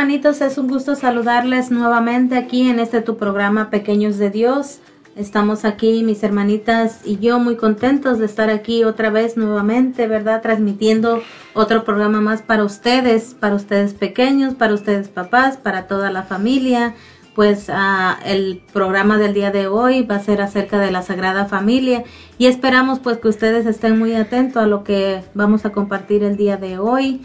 Hermanitos? Es un gusto saludarles nuevamente aquí en este tu programa Pequeños de Dios. Estamos aquí, mis hermanitas y yo, muy contentos de estar aquí otra vez nuevamente, ¿verdad? Transmitiendo otro programa más para ustedes, para ustedes pequeños, para ustedes papás, para toda la familia. Pues ah, el programa del día de hoy va a ser acerca de la Sagrada Familia y esperamos pues que ustedes estén muy atentos a lo que vamos a compartir el día de hoy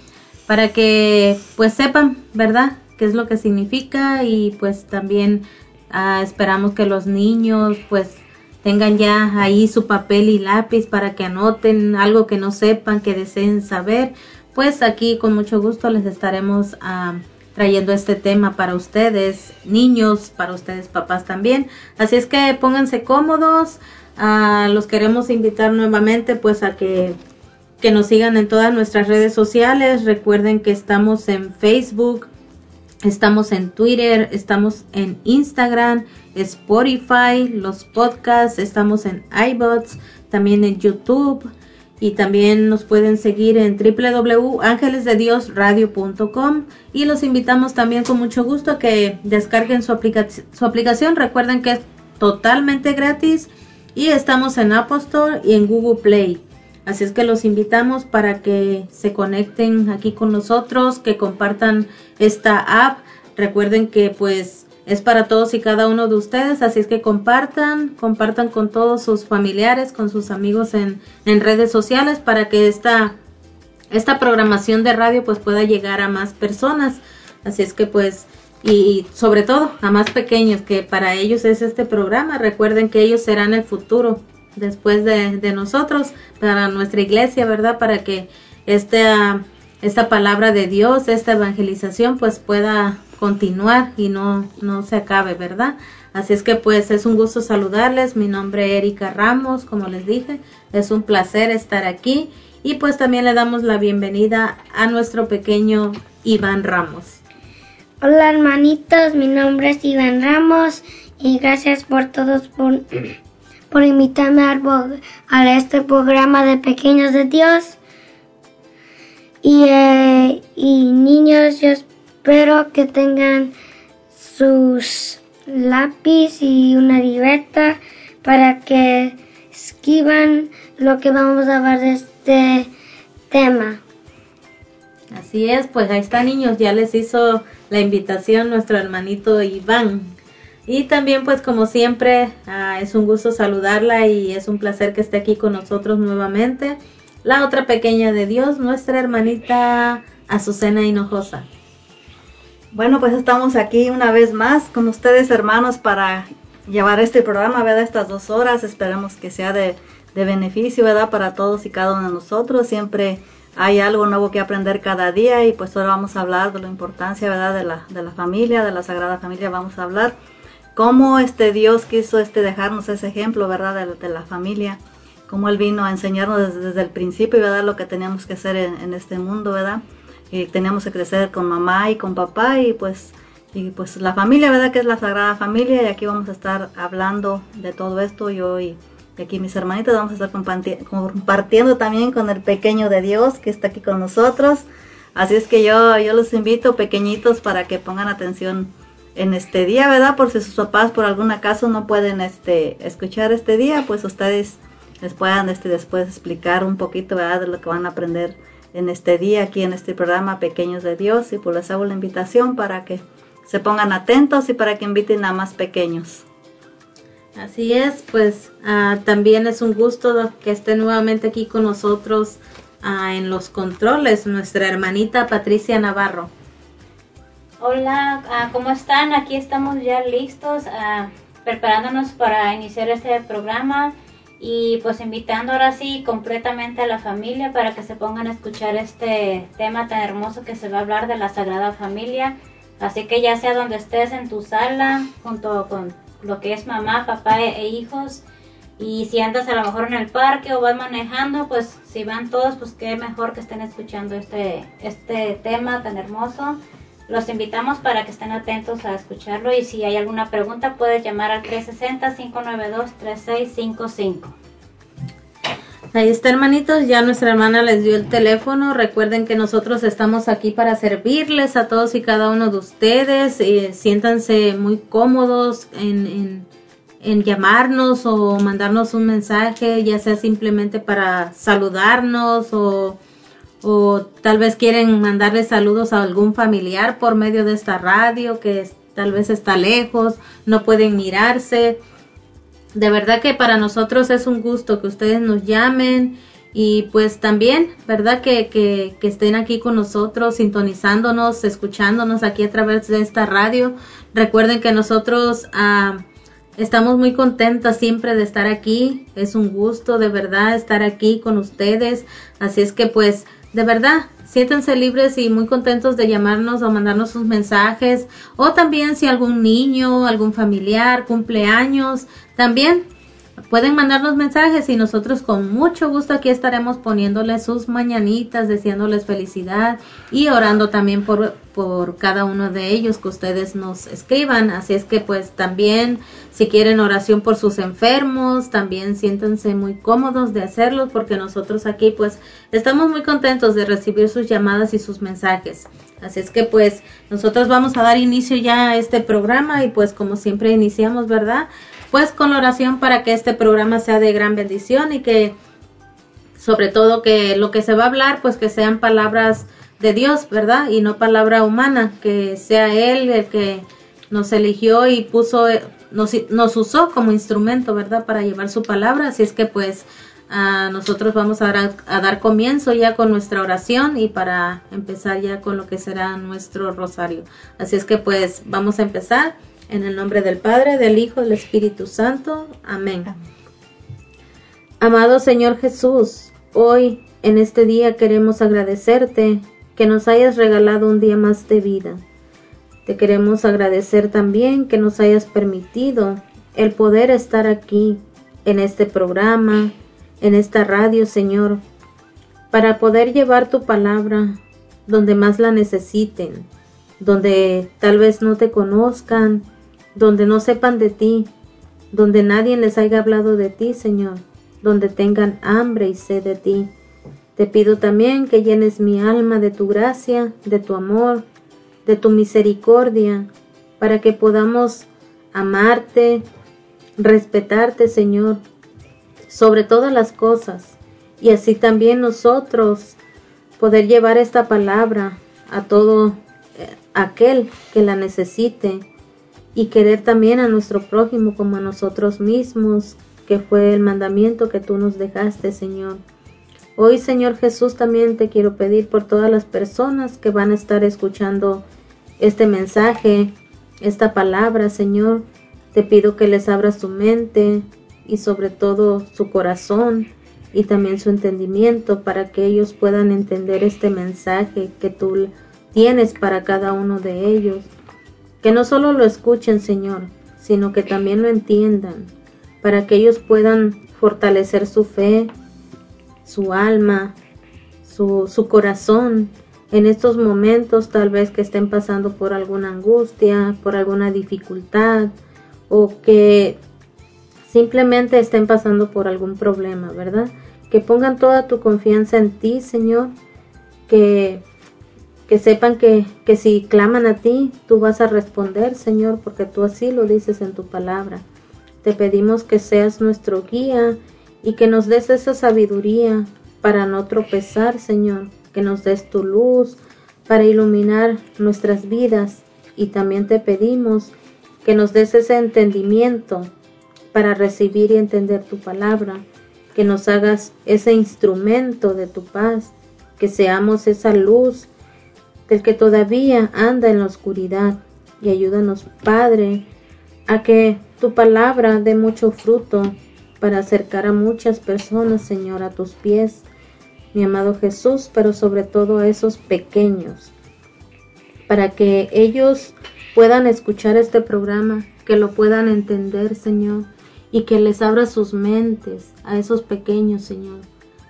para que pues sepan, ¿verdad? qué es lo que significa y pues también ah, esperamos que los niños pues tengan ya ahí su papel y lápiz para que anoten algo que no sepan, que deseen saber. Pues aquí con mucho gusto les estaremos ah, trayendo este tema para ustedes, niños, para ustedes papás también. Así es que pónganse cómodos. Ah, los queremos invitar nuevamente pues a que que nos sigan en todas nuestras redes sociales. Recuerden que estamos en Facebook, estamos en Twitter, estamos en Instagram, Spotify, los podcasts, estamos en iBots, también en YouTube y también nos pueden seguir en www.angelesdediosradio.com y los invitamos también con mucho gusto a que descarguen su, aplica su aplicación. Recuerden que es totalmente gratis y estamos en Apple Store y en Google Play. Así es que los invitamos para que se conecten aquí con nosotros, que compartan esta app. Recuerden que pues es para todos y cada uno de ustedes, así es que compartan, compartan con todos sus familiares, con sus amigos en, en redes sociales para que esta, esta programación de radio pues pueda llegar a más personas. Así es que pues y sobre todo a más pequeños que para ellos es este programa. Recuerden que ellos serán el futuro después de, de nosotros, para nuestra iglesia, ¿verdad? Para que esta, esta palabra de Dios, esta evangelización, pues pueda continuar y no, no se acabe, ¿verdad? Así es que pues es un gusto saludarles. Mi nombre es Erika Ramos, como les dije. Es un placer estar aquí. Y pues también le damos la bienvenida a nuestro pequeño Iván Ramos. Hola hermanitos, mi nombre es Iván Ramos y gracias por todos por por invitarme a, este programa de Pequeños de Dios. Y, eh, y niños, yo espero que tengan sus lápiz y una libreta para que escriban lo que vamos a hablar de este tema. Así es, pues ahí está niños, ya les hizo la invitación nuestro hermanito Iván. Y también pues como siempre ah, es un gusto saludarla y es un placer que esté aquí con nosotros nuevamente. La otra pequeña de Dios, nuestra hermanita Azucena Hinojosa. Bueno, pues estamos aquí una vez más con ustedes hermanos para llevar este programa, ¿verdad? Estas dos horas, esperemos que sea de, de beneficio, ¿verdad? Para todos y cada uno de nosotros. Siempre hay algo nuevo que aprender cada día y pues ahora vamos a hablar de la importancia, ¿verdad? De la, de la familia, de la Sagrada Familia, vamos a hablar cómo este Dios quiso este dejarnos ese ejemplo, ¿verdad? De, la familia, cómo Él vino a enseñarnos desde, el principio, ¿verdad? Lo que teníamos que hacer en, este mundo, ¿verdad? y tenemos que crecer con mamá y con papá y pues y pues la familia, ¿verdad? Que es la Sagrada Familia y aquí vamos a estar hablando de todo esto yo y, y aquí mis hermanitas vamos a estar comparti- compartiendo también con el pequeño de Dios que está aquí con nosotros. Así es que yo, yo los invito pequeñitos para que pongan atención en este día, ¿verdad? Por si sus papás por algún acaso no pueden este, escuchar este día, pues ustedes les puedan este, después explicar un poquito, ¿verdad? De lo que van a aprender en este día aquí en este programa Pequeños de Dios y pues les hago la invitación para que se pongan atentos y para que inviten a más pequeños. Así es, pues ah, también es un gusto que esté nuevamente aquí con nosotros ah, en los controles nuestra hermanita Patricia Navarro. Hola, ah, ¿cómo están? Aquí estamos ya listos, ah, preparándonos para iniciar este programa y pues invitando ahora sí completamente a la familia para que se pongan a escuchar este tema tan hermoso que se va a hablar de la Sagrada Familia. Así que ya sea donde estés en tu sala, junto con lo que es mamá, papá e, e hijos, y si andas a lo mejor en el parque o vas manejando, pues si van todos, pues qué mejor que estén escuchando este, este tema tan hermoso. Los invitamos para que estén atentos a escucharlo y si hay alguna pregunta puedes llamar al 360-592-3655. Ahí está, hermanitos. Ya nuestra hermana les dio el teléfono. Recuerden que nosotros estamos aquí para servirles a todos y cada uno de ustedes. Eh, siéntanse muy cómodos en, en, en llamarnos o mandarnos un mensaje, ya sea simplemente para saludarnos o, o tal vez quieren mandarle saludos a algún familiar por medio de esta radio que tal vez está lejos, no pueden mirarse. De verdad que para nosotros es un gusto que ustedes nos llamen y pues también, ¿verdad? Que, que, que estén aquí con nosotros, sintonizándonos, escuchándonos aquí a través de esta radio. Recuerden que nosotros ah, estamos muy contentas siempre de estar aquí. Es un gusto de verdad estar aquí con ustedes. Así es que pues, de verdad, siéntense libres y muy contentos de llamarnos o mandarnos sus mensajes. O también si algún niño, algún familiar, cumpleaños, también pueden mandarnos mensajes y nosotros con mucho gusto aquí estaremos poniéndoles sus mañanitas, deseándoles felicidad y orando también por, por cada uno de ellos que ustedes nos escriban. Así es que pues también si quieren oración por sus enfermos, también siéntanse muy cómodos de hacerlo porque nosotros aquí pues estamos muy contentos de recibir sus llamadas y sus mensajes. Así es que pues nosotros vamos a dar inicio ya a este programa y pues como siempre iniciamos, ¿verdad? Pues con la oración para que este programa sea de gran bendición y que sobre todo que lo que se va a hablar pues que sean palabras de Dios, ¿verdad? Y no palabra humana, que sea Él el que nos eligió y puso, nos, nos usó como instrumento, ¿verdad? Para llevar su palabra. Así es que pues a nosotros vamos a a dar comienzo ya con nuestra oración y para empezar ya con lo que será nuestro rosario. Así es que pues vamos a empezar en el nombre del Padre, del Hijo, del Espíritu Santo. Amén. Amado Señor Jesús, hoy en este día queremos agradecerte que nos hayas regalado un día más de vida. Te queremos agradecer también que nos hayas permitido el poder estar aquí en este programa, en esta radio, Señor, para poder llevar tu palabra donde más la necesiten, donde tal vez no te conozcan, donde no sepan de ti, donde nadie les haya hablado de ti, Señor, donde tengan hambre y sed de ti. Te pido también que llenes mi alma de tu gracia, de tu amor, de tu misericordia, para que podamos amarte, respetarte, Señor, sobre todas las cosas, y así también nosotros poder llevar esta palabra a todo eh, aquel que la necesite y querer también a nuestro prójimo como a nosotros mismos, que fue el mandamiento que tú nos dejaste, Señor. Hoy, Señor Jesús, también te quiero pedir por todas las personas que van a estar escuchando este mensaje, esta palabra, Señor. Te pido que les abras su mente y sobre todo su corazón y también su entendimiento para que ellos puedan entender este mensaje que tú tienes para cada uno de ellos. Que no solo lo escuchen, Señor, sino que también lo entiendan, para que ellos puedan fortalecer su fe, su alma, su, su corazón en estos momentos tal vez que estén pasando por alguna angustia, por alguna dificultad o que simplemente estén pasando por algún problema, ¿verdad? Que pongan toda tu confianza en ti, Señor, que, que sepan que, que si claman a ti, tú vas a responder, Señor, porque tú así lo dices en tu palabra. Te pedimos que seas nuestro guía y que nos des esa sabiduría para no tropezar, Señor, que nos des tu luz para iluminar nuestras vidas y también te pedimos que nos des ese entendimiento para recibir y entender tu palabra, que nos hagas ese instrumento de tu paz, que seamos esa luz del que todavía anda en la oscuridad y ayúdanos, Padre, a que tu palabra dé mucho fruto para acercar a muchas personas, Señor, a tus pies, mi amado Jesús, pero sobre todo a esos pequeños, para que ellos puedan escuchar este programa, que lo puedan entender, Señor, y que les abra sus mentes a esos pequeños, Señor,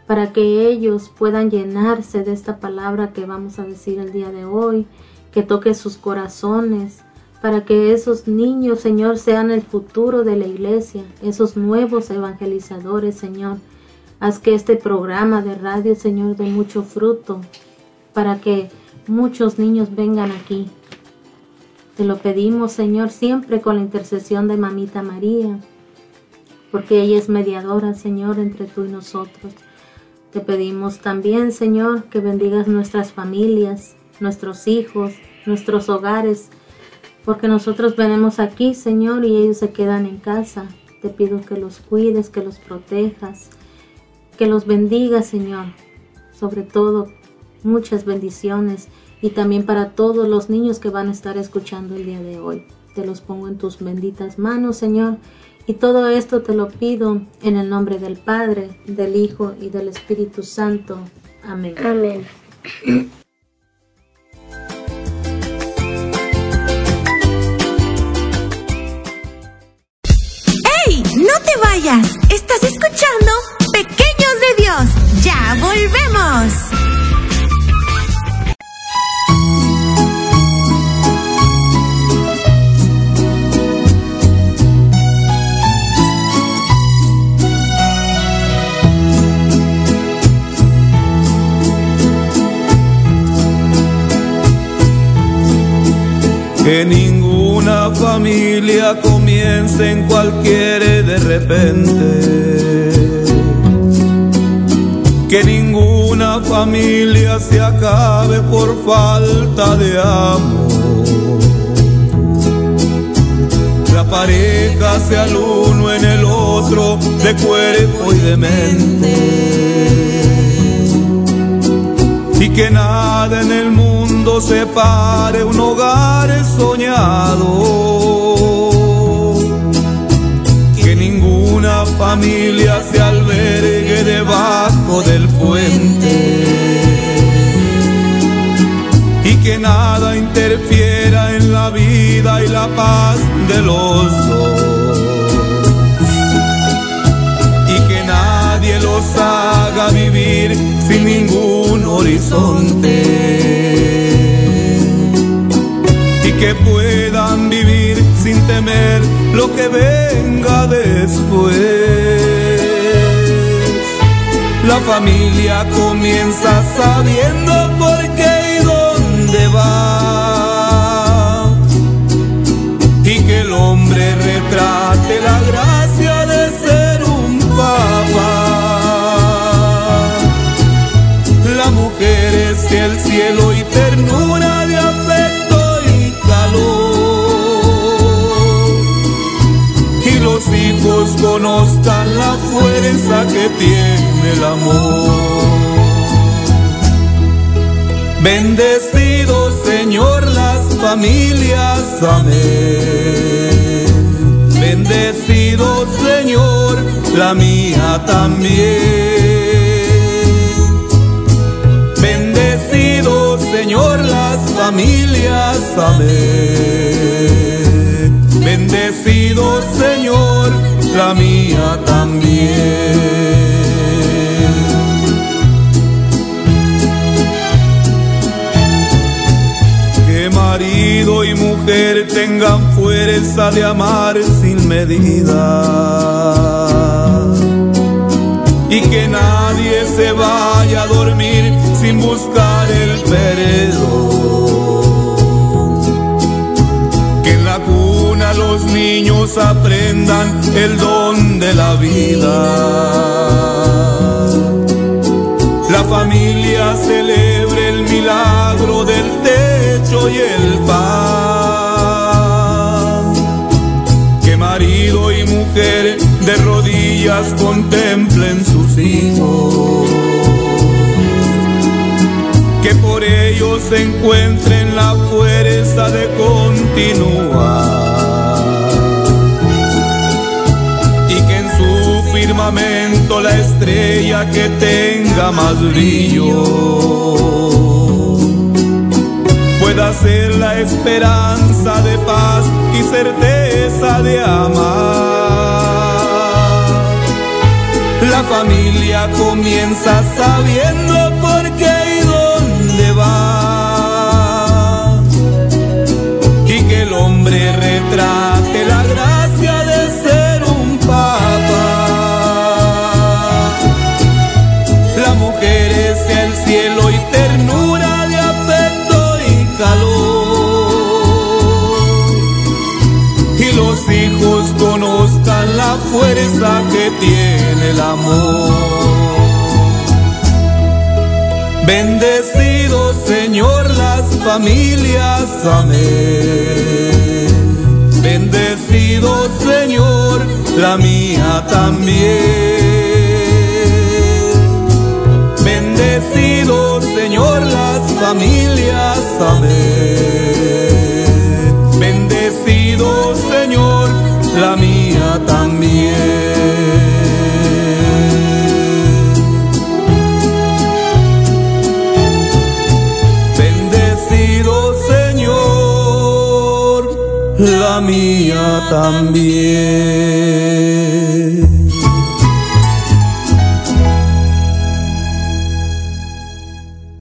para que ellos puedan llenarse de esta palabra que vamos a decir el día de hoy, que toque sus corazones, para que esos niños, Señor, sean el futuro de la iglesia, esos nuevos evangelizadores, Señor. Haz que este programa de radio, Señor, dé mucho fruto, para que muchos niños vengan aquí. Te lo pedimos, Señor, siempre con la intercesión de Mamita María, porque ella es mediadora, Señor, entre tú y nosotros. Te pedimos también, Señor, que bendigas nuestras familias, nuestros hijos, nuestros hogares, porque nosotros venimos aquí, Señor, y ellos se quedan en casa. Te pido que los cuides, que los protejas, que los bendigas, Señor. Sobre todo, muchas bendiciones y también para todos los niños que van a estar escuchando el día de hoy. Te los pongo en tus benditas manos, Señor, y todo esto te lo pido en el nombre del Padre, del Hijo y del Espíritu Santo. Amén. Amén. ¡Ey! ¡No te vayas! Estás escuchando Pequeños de Dios. Ya volvemos. Que ninguna familia comience en cualquier de repente. Que ninguna familia se acabe por falta de amor. La pareja sea el uno en el otro, de cuerpo y de mente y que nada en el mundo separe un hogar soñado. Que ninguna familia se albergue debajo del puente. Y que nada interfiera en la vida y la paz de los. Ningún horizonte y que puedan vivir sin temer lo que venga después. La familia comienza sabiendo por qué y dónde va el cielo y ternura de afecto y calor. Y los hijos conozcan la fuerza que tiene el amor. Bendecido Señor las familias, amén. Bendecido Señor la mía también. Familias, amén. Bendecido Señor la mía también. marido y mujer tengan fuerza de amar sin medida. Y que nadie se vaya a dormir sin buscar el perdón. Los niños aprendan el don de la vida la familia celebre el milagro del techo y el pan. Que marido y mujer de rodillas contemplen sus hijos. Que por ellos se encuentren la fuerza de continuar la estrella que tenga más brillo. Pueda ser la esperanza de paz y certeza de amar. La familia comienza sabiendo fuerza que tiene el amor. Bendecido Señor las familias, amén. Bendecido Señor la mía también Bendecido Señor las familias, amén. Bendecido Señor la mía también. Bendecido Señor la mía también.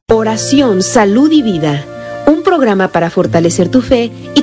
Oración, Salud y Vida, un programa para fortalecer tu fe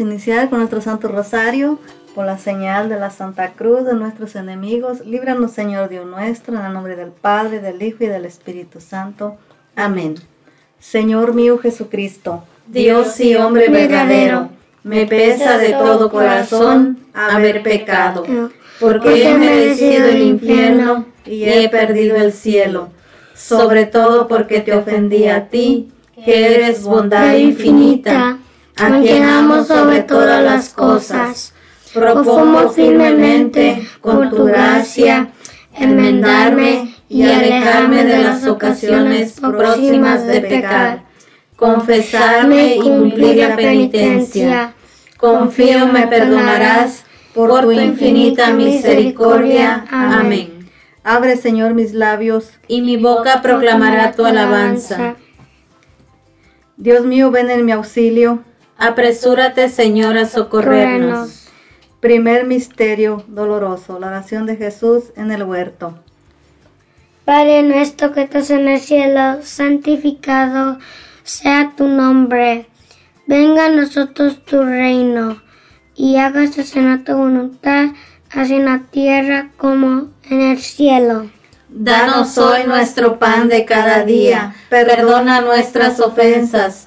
Iniciar con nuestro Santo Rosario. Por la señal de la Santa Cruz de nuestros enemigos, líbranos Señor Dios nuestro, en el nombre del Padre, del Hijo y del Espíritu Santo. Amén. Señor mío Jesucristo, Dios y hombre verdadero, me pesa de todo corazón haber pecado, porque he merecido el infierno y he perdido el cielo, sobre todo porque te ofendí a ti, que eres bondad infinita, a quien amo sobre todas las cosas. Propongo firmemente, con tu gracia, enmendarme y alejarme de las ocasiones próximas de pecar, confesarme y cumplir la penitencia. Confío me perdonarás por tu infinita misericordia. Amén. Abre, Señor, mis labios, y mi boca proclamará tu alabanza. Dios mío, ven en mi auxilio. Apresúrate, Señor, a socorrernos. Primer misterio doloroso, la oración de Jesús en el huerto. Padre nuestro que estás en el cielo, santificado sea tu nombre. Venga a nosotros tu reino, y hágase en tu voluntad, así en la tierra como en el cielo. Danos hoy nuestro pan de cada día. Perdona nuestras ofensas,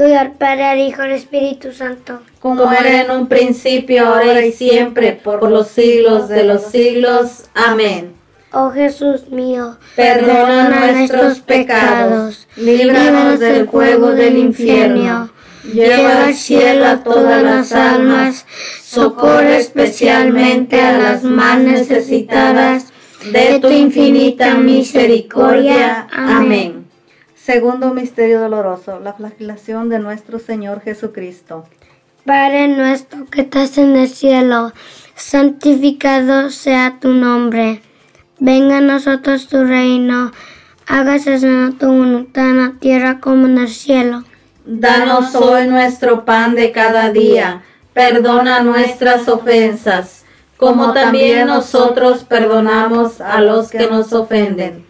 Hoy al Padre, al Hijo, al Espíritu Santo. Como era en un principio, ahora y siempre, por los siglos de los siglos. Amén. Oh Jesús mío, Perdona nuestros pecados, líbranos del fuego del infierno, lleva al cielo a todas las almas, socorre especialmente a las más necesitadas de tu infinita misericordia. Amén. Segundo misterio doloroso, la flagelación de nuestro Señor Jesucristo. Padre nuestro que estás en el cielo, santificado sea tu nombre. Venga a nosotros tu reino, hágase tu voluntad en la tierra como en el cielo. Danos hoy nuestro pan de cada día. Perdona nuestras ofensas, como también nosotros perdonamos a los que nos ofenden.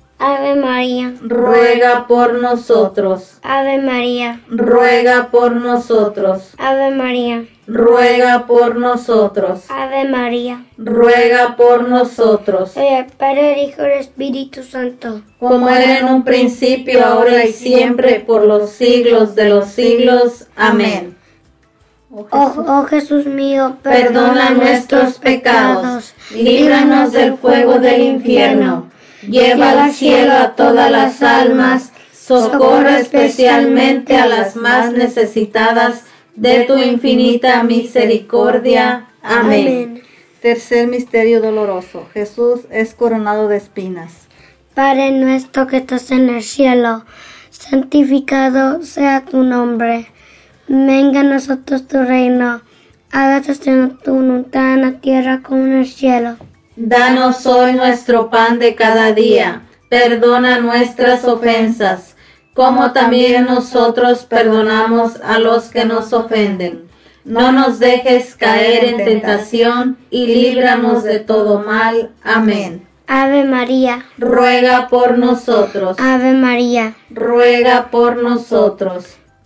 Ave María, Ruega por nosotros. Ave María, Ruega por nosotros. Ave María, Ruega por nosotros. Ave María. Ruega por nosotros. El Padre, Hijo y Espíritu Santo. Como era en un principio, ahora y siempre, por los siglos de los siglos. Amén. Oh Oh, Jesús, oh Jesús mío, Perdona nuestros pecados, líbranos del fuego del infierno, lleva al cielo a todas las almas, socorre especialmente a las más necesitadas de tu infinita misericordia. Amén. tercer misterio doloroso, Jesús es coronado de espinas. Padre nuestro que estás en el cielo, santificado sea tu nombre. Venga a nosotros tu reino. Hágase tu voluntad en la tierra como en el cielo. Danos hoy nuestro pan de cada día. Perdona nuestras ofensas, como también nosotros perdonamos a los que nos ofenden. No nos dejes caer en tentación y líbranos de todo mal. Amén. Ave María, Ruega por nosotros. Ave María, Ruega por nosotros.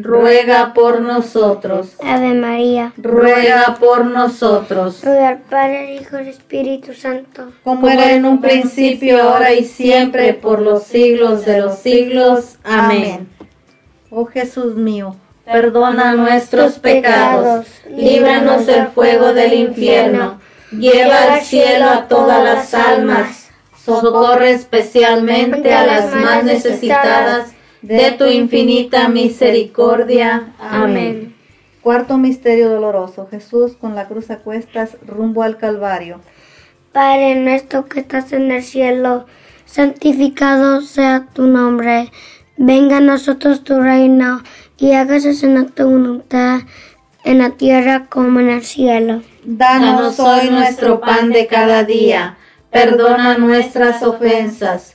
Ruega por nosotros. Ave María. Ruega por nosotros. Ruega al Padre, Hijo y Espíritu Santo. Como era en un principio, ahora y siempre, por los siglos de los siglos. Amén. Oh Jesús mío, Perdona nuestros pecados, líbranos del fuego del infierno, lleva al cielo a todas las almas, socorre especialmente a las más necesitadas de tu infinita misericordia. Amén. cuarto misterio doloroso, Jesús con la cruz a cuestas rumbo al Calvario. Padre nuestro que estás en el cielo, santificado sea tu nombre. Venga a nosotros tu reino y hágase en tu voluntad en la tierra como en el cielo. Danos hoy nuestro pan de cada día. Perdona nuestras ofensas,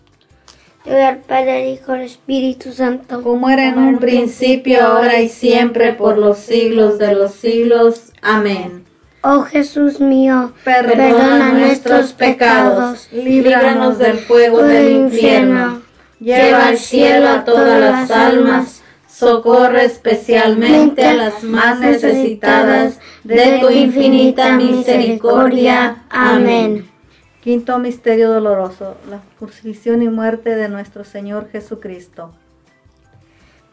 Gloria al Padre, al Hijo, al Espíritu Santo. Como era en un principio, ahora y siempre, por los siglos de los siglos. Amén. Oh Jesús mío, perdona, nuestros pecados, líbranos del fuego del infierno, lleva al cielo a todas las almas, socorre especialmente a las más necesitadas de tu infinita misericordia. Amén. Quinto misterio doloroso, la crucifixión y muerte de nuestro Señor Jesucristo.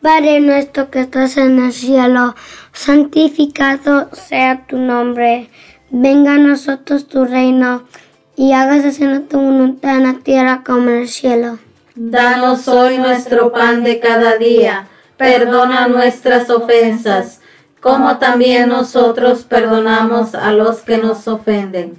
Padre nuestro que estás en el cielo, santificado sea tu nombre. Venga a nosotros tu reino y hágase en tu voluntad en la tierra como en el cielo. Danos hoy nuestro pan de cada día. Perdona nuestras ofensas, como también nosotros perdonamos a los que nos ofenden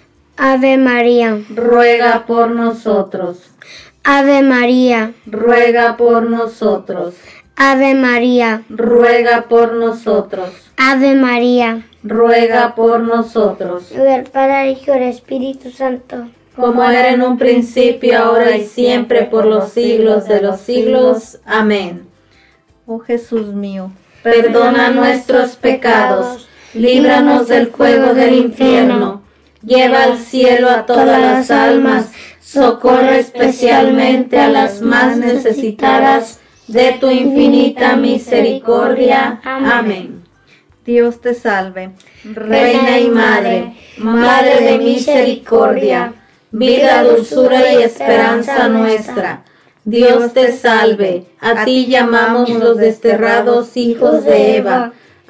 Ave María, ruega por nosotros. Ave María, ruega por nosotros. Ave María, ruega por nosotros. Ave María, ruega por nosotros. El Padre, Hijo y Espíritu Santo. Como era en un principio, ahora y siempre, por los siglos de los siglos. Amén. Oh Jesús mío, perdona nuestros pecados, líbranos del fuego del infierno lleva al cielo a todas las almas, socorre especialmente a las más necesitadas de tu infinita misericordia. Amén. Dios te salve, Reina y Madre, Madre de misericordia, vida, dulzura y esperanza nuestra. Dios te salve, a ti llamamos los desterrados hijos de Eva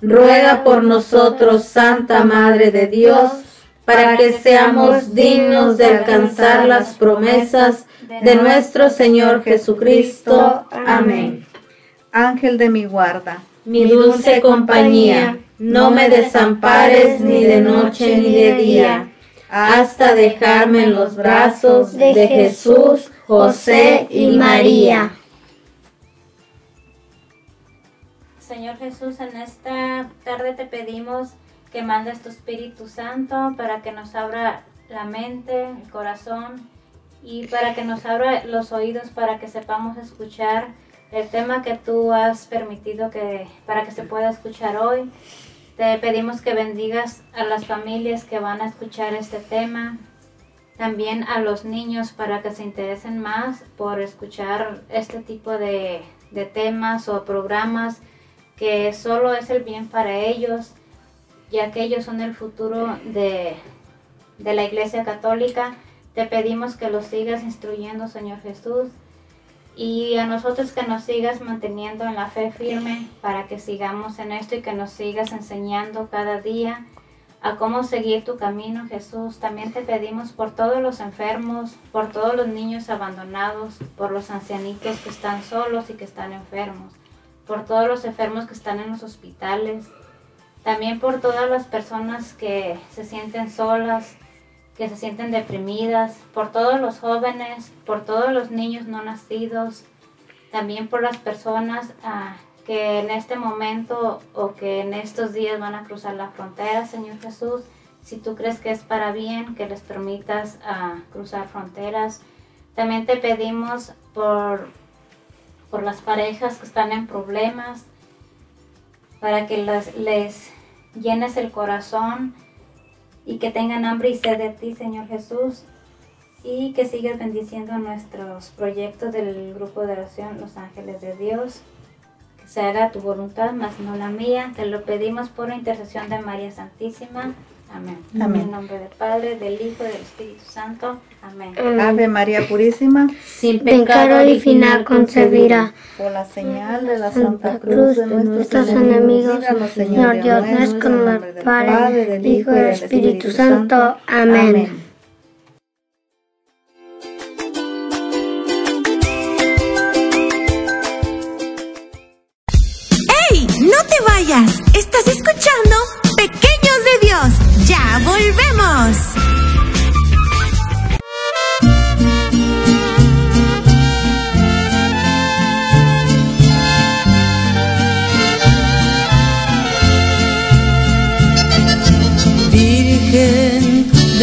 ruega por nosotros, Santa Madre de Dios, para que seamos dignos de alcanzar las promesas de nuestro Señor Jesucristo. Amén. Ángel de mi guarda, mi dulce compañía, no me desampares ni de noche ni de día, hasta dejarme en los brazos de Jesús, José y María. Señor Jesús, en esta tarde te pedimos que mandes tu Espíritu Santo para que nos abra la mente, el corazón y para que nos abra los oídos para que sepamos escuchar el tema que tú has permitido que para que se pueda escuchar hoy. Te pedimos que bendigas a las familias que van a escuchar este tema, también a los niños para que se interesen más por escuchar este tipo de, de temas o programas que solo es el bien para ellos, ya que ellos son el futuro de, la Iglesia Católica. Te pedimos que los sigas instruyendo, Señor Jesús, y a nosotros que nos sigas manteniendo en la fe firme para que sigamos en esto y que nos sigas enseñando cada día a cómo seguir tu camino, Jesús. También te pedimos por todos los enfermos, por todos los niños abandonados, por los ancianitos que están solos y que están enfermos por todos los enfermos que están en los hospitales, también por todas las personas que se sienten solas, que se sienten deprimidas, por todos los jóvenes, por todos los niños no nacidos, también por las personas ah, que en este momento o que en estos días van a cruzar la frontera, Señor Jesús. Si tú crees que es para bien, que les permitas ah, cruzar fronteras. También te pedimos por, por las parejas que están en problemas, para que les llenes el corazón y que tengan hambre y sed de ti, Señor Jesús, y que sigas bendiciendo nuestros proyectos del grupo de oración Los Ángeles de Dios. Que se haga tu voluntad, más no la mía. Te lo pedimos por intercesión de María Santísima. Amén. En el nombre del Padre, del Hijo y del Espíritu Santo. Amén. Ave María Purísima, sin pecado original concebirá. Por la señal de la Santa Cruz de nuestros enemigos, Señor Dios nuestro, con el Padre, del Hijo y del Espíritu Santo. Amén.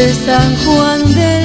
De San Juan del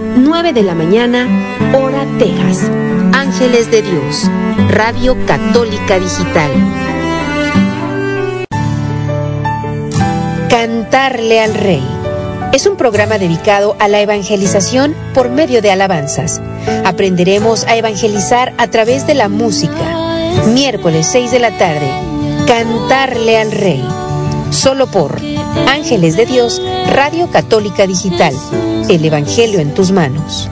9 de la mañana, hora Texas. Ángeles de Dios, Radio Católica Digital. Cantarle al Rey. Es un programa dedicado a la evangelización por medio de alabanzas. Aprenderemos a evangelizar a través de la música. Miércoles 6 de la tarde. Cantarle al Rey. Solo por Ángeles de Dios, Radio Católica Digital. El Evangelio en tus manos.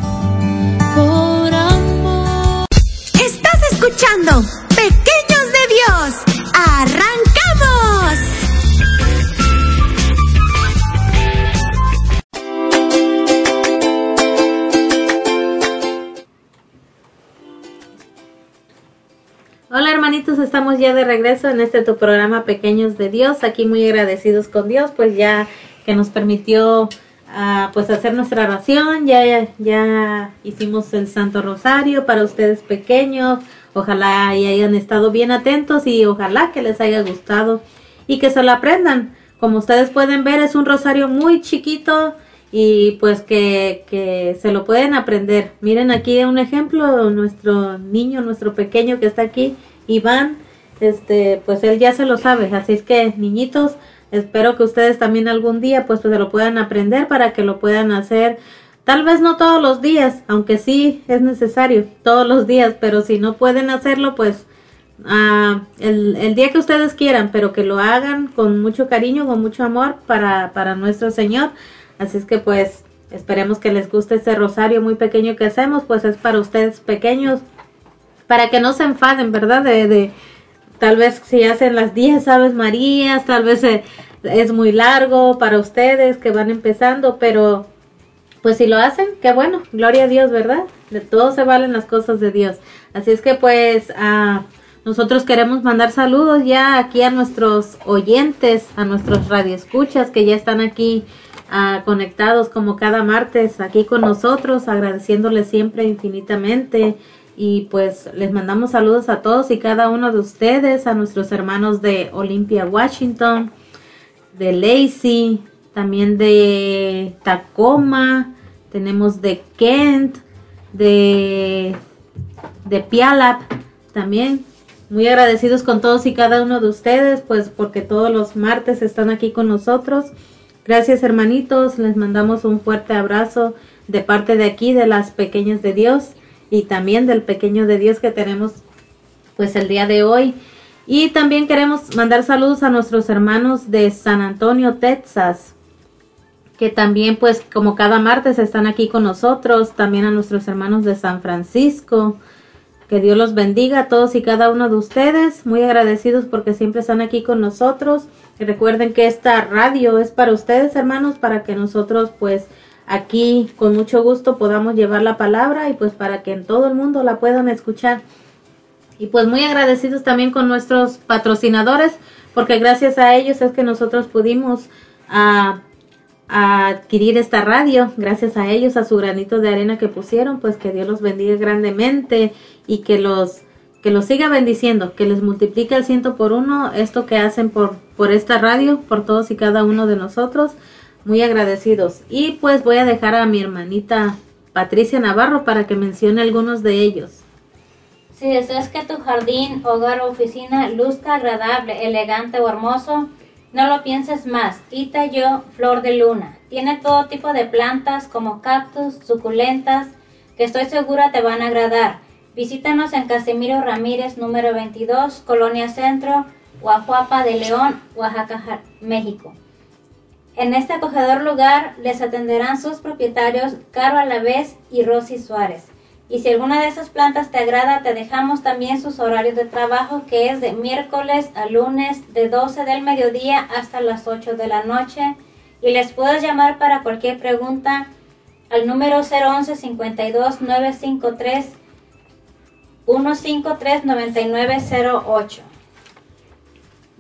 Estás escuchando Pequeños de Dios. ¡Arrancamos! Hola hermanitos, estamos ya de regreso en este tu programa Pequeños de Dios, aquí muy agradecidos con Dios, pues ya que nos permitió pues hacer nuestra oración, ya, ya hicimos el Santo Rosario para ustedes pequeños, ojalá y hayan estado bien atentos y ojalá que les haya gustado y que se lo aprendan. Como ustedes pueden ver es un rosario muy chiquito y pues que, que se lo pueden aprender. Miren aquí un ejemplo, nuestro niño, nuestro pequeño que está aquí, Iván, este, pues él ya se lo sabe, así es que niñitos, espero que ustedes también algún día pues, pues se lo puedan aprender para que lo puedan hacer, tal vez no todos los días, aunque sí es necesario todos los días, pero si no pueden hacerlo pues ah, el, el día que ustedes quieran, pero que lo hagan con mucho cariño, con mucho amor para, para nuestro Señor Así es que pues esperemos que les guste este rosario muy pequeño que hacemos, pues es para ustedes pequeños, para que no se enfaden, ¿verdad? De, de tal vez si hacen las 10 Aves Marías, tal vez eh, es muy largo para ustedes que van empezando, pero pues si lo hacen, qué bueno, gloria a Dios, ¿verdad? De todo se valen las cosas de Dios. Así es que pues ah, nosotros queremos mandar saludos ya aquí a nuestros oyentes, a nuestros radioescuchas que ya están aquí conectados como cada martes aquí con nosotros, agradeciéndoles siempre infinitamente. Y pues les mandamos saludos a todos y cada uno de ustedes, a nuestros hermanos de Olympia, Washington, de Lacey, también de Tacoma, tenemos de Kent, de, de Pialap también. Muy agradecidos con todos y cada uno de ustedes, pues porque todos los martes están aquí con nosotros. Gracias hermanitos, les mandamos un fuerte abrazo de parte de aquí, de las pequeñas de Dios y también del pequeño de Dios que tenemos pues el día de hoy. Y también queremos mandar saludos a nuestros hermanos de San Antonio, Texas, que también pues como cada martes están aquí con nosotros, también a nuestros hermanos de San Francisco, que Dios los bendiga a todos y cada uno de ustedes. Muy agradecidos porque siempre están aquí con nosotros. Y recuerden que esta radio es para ustedes, hermanos, para que nosotros pues aquí con mucho gusto podamos llevar la palabra y pues para que en todo el mundo la puedan escuchar. Y pues muy agradecidos también con nuestros patrocinadores porque gracias a ellos es que nosotros pudimos a, adquirir esta radio. Gracias a ellos, a su granito de arena que pusieron, pues que Dios los bendiga grandemente y que los que los siga bendiciendo, que les multiplique al ciento por uno esto que hacen por, por esta radio, por todos y cada uno de nosotros. Muy agradecidos. Y pues voy a dejar a mi hermanita Patricia Navarro para que mencione algunos de ellos. Si deseas que tu jardín, hogar o oficina luzca agradable, elegante o hermoso, no lo pienses más. yo Flor de Luna. Tiene todo tipo de plantas como cactus, suculentas, que estoy segura te van a agradar Visítanos en Casimiro Ramírez, número 22, Colonia Centro, Guajuapa de León, Oaxaca, México. En este acogedor lugar les atenderán sus propietarios Caro Alavés y Rosy Suárez. Y si alguna de esas plantas te agrada, te dejamos también sus horarios de trabajo, que es de miércoles a lunes, de 12 del mediodía hasta las 8 de la noche. Y les puedes llamar para cualquier pregunta al número 011 52 953 153-9908.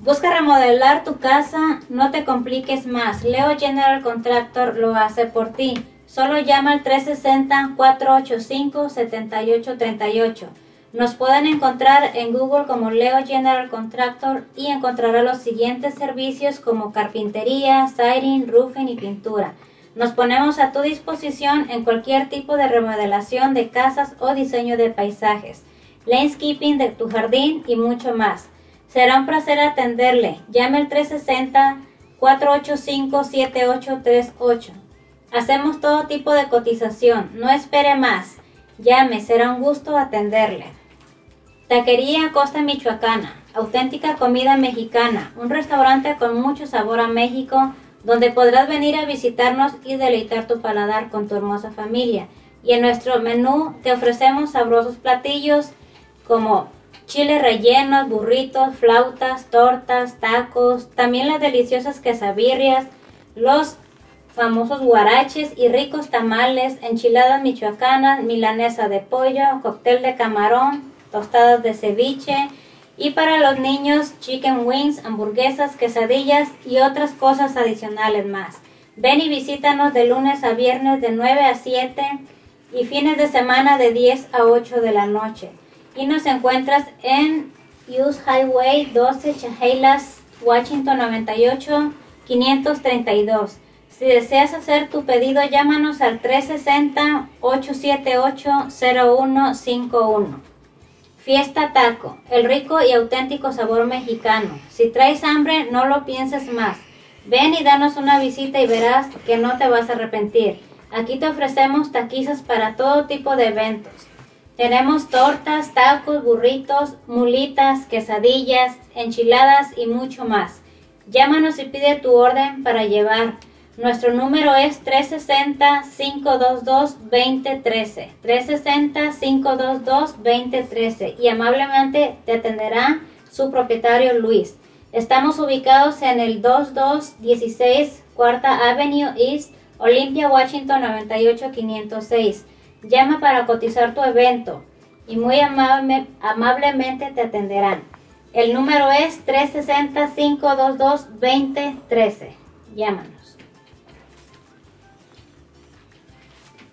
Busca remodelar tu casa, no te compliques más. Leo General Contractor lo hace por ti. Solo llama al 360-485-7838. Nos pueden encontrar en Google como Leo General Contractor y encontrará los siguientes servicios como carpintería, siding, roofing y pintura. Nos ponemos a tu disposición en cualquier tipo de remodelación de casas o diseño de paisajes landscaping de tu jardín y mucho más. Será un placer atenderle. Llame al 360-485-7838. Hacemos todo tipo de cotización. No espere más. Llame, será un gusto atenderle. Taquería Costa Michoacana. Auténtica comida mexicana. Un restaurante con mucho sabor a México donde podrás venir a visitarnos y deleitar tu paladar con tu hermosa familia. Y en nuestro menú te ofrecemos sabrosos platillos como chiles rellenos, burritos, flautas, tortas, tacos, también las deliciosas quesabirrias, los famosos guaraches y ricos tamales, enchiladas michoacanas, milanesa de pollo, cóctel de camarón, tostadas de ceviche y para los niños chicken wings, hamburguesas, quesadillas y otras cosas adicionales más. Ven y visítanos de lunes a viernes de 9 a 7 y fines de semana de 10 a 8 de la noche. Y nos encuentras en US Highway 12 Chehalis, Washington 98 532. Si deseas hacer tu pedido, llámanos al 360-878-0151. Fiesta Taco, el rico y auténtico sabor mexicano. Si traes hambre, no lo pienses más. Ven y danos una visita y verás que no te vas a arrepentir. Aquí te ofrecemos taquizas para todo tipo de eventos. Tenemos tortas, tacos, burritos, mulitas, quesadillas, enchiladas y mucho más. Llámanos y pide tu orden para llevar. Nuestro número es 360-522-2013. 360-522-2013 y amablemente te atenderá su propietario Luis. Estamos ubicados en el 2216 Cuarta Avenue East Olympia, Washington 98506. Llama para cotizar tu evento y muy amablemente te atenderán. El número es 360-522-2013. Llámanos.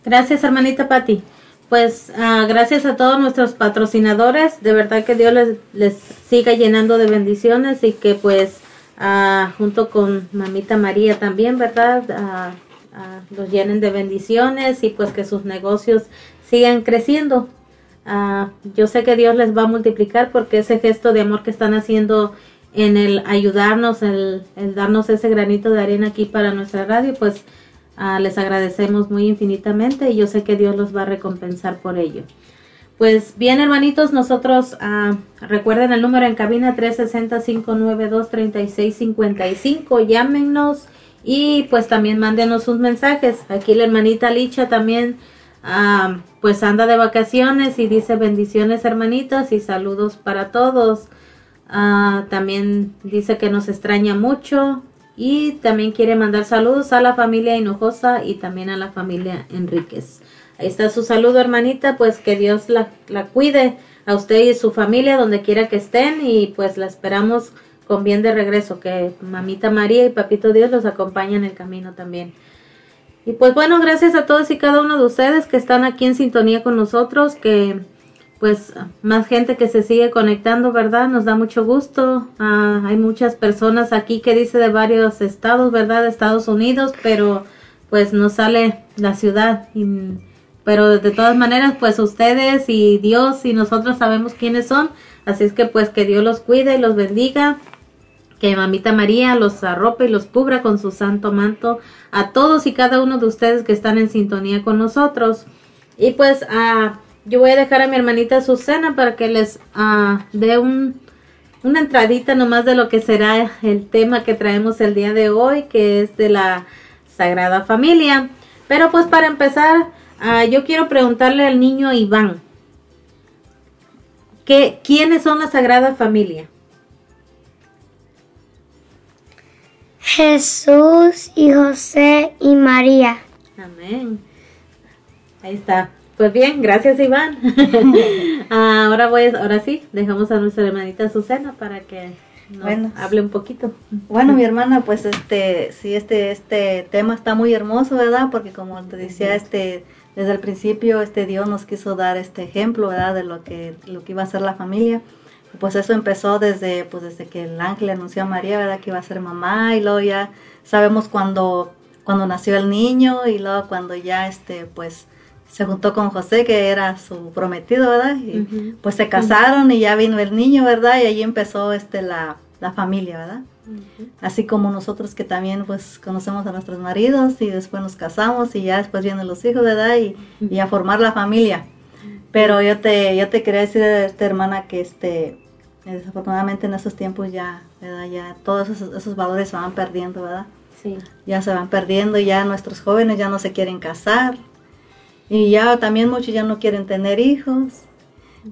Gracias, hermanita Patti. Pues ah, gracias a todos nuestros patrocinadores. De verdad que Dios les, les siga llenando de bendiciones y que pues ah, junto con mamita María también, ¿verdad? Ah, Ah, los llenen de bendiciones y pues que sus negocios sigan creciendo. Ah, yo sé que Dios les va a multiplicar porque ese gesto de amor que están haciendo en el ayudarnos, el, darnos ese granito de arena aquí para nuestra radio, pues ah, les agradecemos muy infinitamente y yo sé que Dios los va a recompensar por ello. Pues bien, hermanitos, nosotros recuerden el número en cabina 360-592-3655. Llámenos y pues también mándenos sus mensajes. Aquí la hermanita Licha también pues anda de vacaciones y dice bendiciones hermanitas y saludos para todos. Ah, también dice que nos extraña mucho y también quiere mandar saludos a la familia Hinojosa y también a la familia Enríquez. Ahí está su saludo hermanita, pues que Dios la, la cuide a usted y su familia donde quiera que estén y pues la esperamos con bien de regreso, que mamita María y papito Dios los acompañan en el camino también. Y pues bueno, gracias a todos y cada uno de ustedes que están aquí en sintonía con nosotros, que pues más gente que se sigue conectando, ¿verdad? Nos da mucho gusto. Ah, hay muchas personas aquí que dice de varios estados, ¿verdad? De Estados Unidos, pero pues no sale la ciudad. pero de todas maneras, pues ustedes y Dios y nosotros sabemos quiénes son. Así es que pues que Dios los cuide y los bendiga que mamita María los arrope y los cubra con su santo manto a todos y cada uno de ustedes que están en sintonía con nosotros. Y pues ah, yo voy a dejar a mi hermanita Susana para que les ah, dé un, una entradita nomás de lo que será el tema que traemos el día de hoy, que es de la Sagrada Familia. Pero pues para empezar, ah, yo quiero preguntarle al niño Iván, que, ¿quiénes son la Sagrada Familia? Jesús y José y María. Amén. Ahí está. Pues bien, gracias Iván. ahora voy, ahora sí, dejamos a nuestra hermanita Susana para que nos hable un poquito. Bueno, mi hermana, pues este, sí, este, este tema está muy hermoso, ¿verdad? Porque como te decía, este, desde el principio, este Dios nos quiso dar este ejemplo, ¿verdad? De lo que, lo que iba a ser la familia pues eso empezó desde, pues desde que el ángel anunció a María, ¿verdad? Que iba a ser mamá y luego ya sabemos cuando, cuando nació el niño y luego cuando ya, este, pues se juntó con José, que era su prometido, ¿verdad? Y pues se casaron y ya vino el niño, ¿verdad? Y allí empezó, este, la, la familia, ¿verdad? Así como nosotros que también pues conocemos a nuestros maridos y después nos casamos y ya después vienen los hijos, ¿verdad? Y, y a formar la familia. Pero yo te, yo te quería decir a esta hermana que este, desafortunadamente en esos tiempos ya, ¿verdad? Ya todos esos, valores se van perdiendo, ¿verdad? Ya se van perdiendo, ya nuestros jóvenes ya no se quieren casar. Y ya también muchos ya no quieren tener hijos.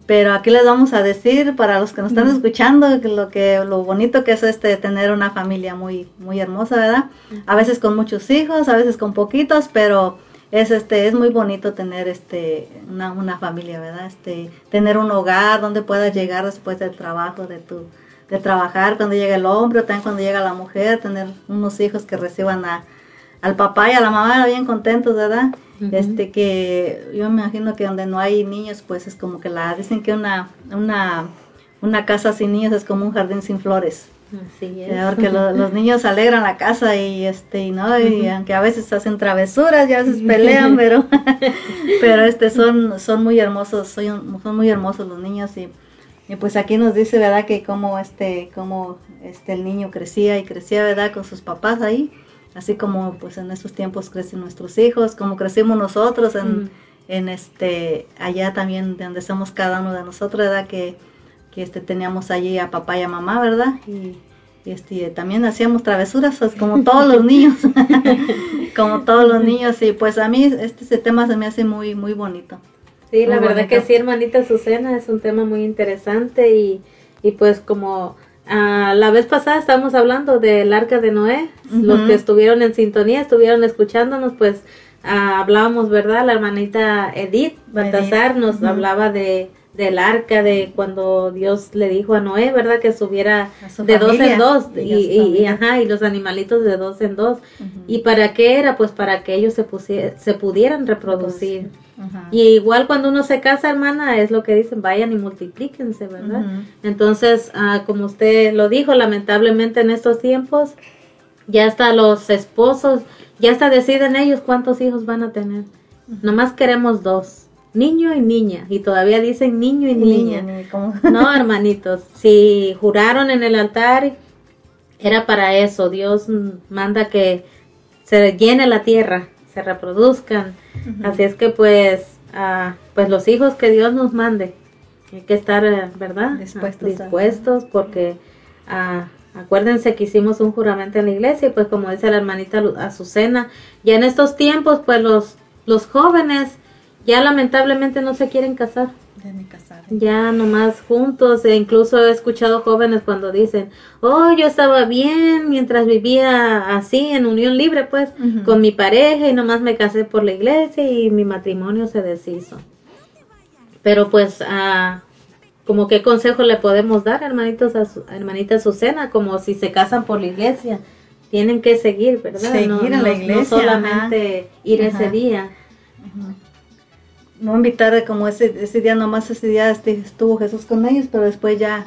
Pero aquí les vamos a decir para los que nos están escuchando lo que lo bonito que es este tener una familia muy muy hermosa, ¿verdad? A veces con muchos hijos, a veces con poquitos, pero es este es muy bonito tener este una, una familia, ¿verdad? Este tener un hogar donde puedas llegar después del trabajo de tu de trabajar cuando llega el hombre, o también cuando llega la mujer, tener unos hijos que reciban a, al papá y a la mamá bien contentos, ¿verdad? Este que yo me imagino que donde no hay niños, pues es como que la dicen que una una una casa sin niños es como un jardín sin flores. Así es. Porque los niños alegran la casa y este no y aunque a veces hacen travesuras, ya a veces pelean, pero pero este son son muy hermosos, son, son muy hermosos los niños y, y pues aquí nos dice, ¿verdad? Que como este como este el niño crecía y crecía, ¿verdad? con sus papás ahí así como pues en estos tiempos crecen nuestros hijos, como crecimos nosotros en, en este allá también de donde somos cada uno de nosotros, ¿verdad? Que, que este teníamos allí a papá y a mamá, ¿verdad? Y, este también hacíamos travesuras pues, como todos los niños, como todos los niños y pues a mí este, este tema se me hace muy muy bonito. Sí, la verdad que sí, hermanita Susana, es un tema muy interesante y, y pues como Ah, la vez pasada estábamos hablando del arca de Noé. Los que estuvieron en sintonía, estuvieron escuchándonos, pues ah, hablábamos, ¿verdad? La hermanita Edith Baltasar nos hablaba de del arca de cuando Dios le dijo a Noé, ¿verdad? Que subiera de dos en dos y, y, ajá, y los animalitos de dos en dos. ¿Y para qué era? Pues para que ellos se, se pudieran reproducir. Y igual cuando uno se casa, hermana, es lo que dicen, vayan y multiplíquense, ¿verdad? Entonces, ah, como usted lo dijo, lamentablemente en estos tiempos, ya hasta los esposos, ya hasta deciden ellos cuántos hijos van a tener. Nomás queremos dos, niño y niña, y todavía dicen niño y niña. no, hermanitos, si juraron en el altar, era para eso. Dios manda que se llene la tierra, se reproduzcan Así es que pues, ah, pues los hijos que Dios nos mande, hay que estar, eh, ¿verdad? Dispuestos. Dispuestos porque ah, acuérdense que hicimos un juramento en la iglesia y pues como dice la hermanita Azucena, ya en estos tiempos pues los, los jóvenes ya lamentablemente no se quieren casar. Ya nomás juntos, e incluso he escuchado jóvenes cuando dicen, oh, yo estaba bien mientras vivía así, en unión libre, pues, con mi pareja y nomás me casé por la iglesia y mi matrimonio se deshizo. Pero pues, ah, como qué consejo le podemos dar, hermanitos, a su, hermanita Azucena, como si se casan por la iglesia, tienen que seguir, ¿verdad? Seguir no, la iglesia. No solamente ir ese día no invitar como ese, ese día nomás, ese día este, estuvo Jesús con ellos, pero después ya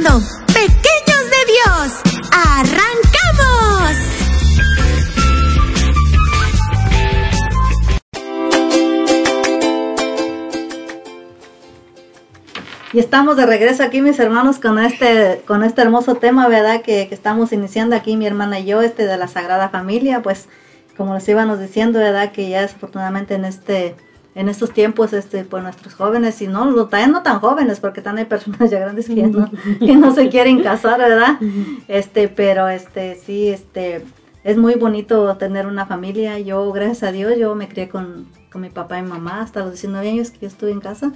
Pequeños de Dios. ¡Arrancamos! Y estamos de regreso aquí, mis hermanos, con este, con este hermoso tema, ¿verdad? Que, que, estamos iniciando aquí, mi hermana y yo, este de la Sagrada Familia. Pues, como les íbamos diciendo, ¿verdad? Que ya desafortunadamente en este, en estos tiempos, este, pues nuestros jóvenes, y no, también no tan jóvenes, porque también hay personas ya grandes que no, que no se quieren casar, ¿verdad? Este, pero este, sí, este, es muy bonito tener una familia. Yo, gracias a Dios, yo me crié con, con mi papá y mamá hasta los 19 años que yo estuve en casa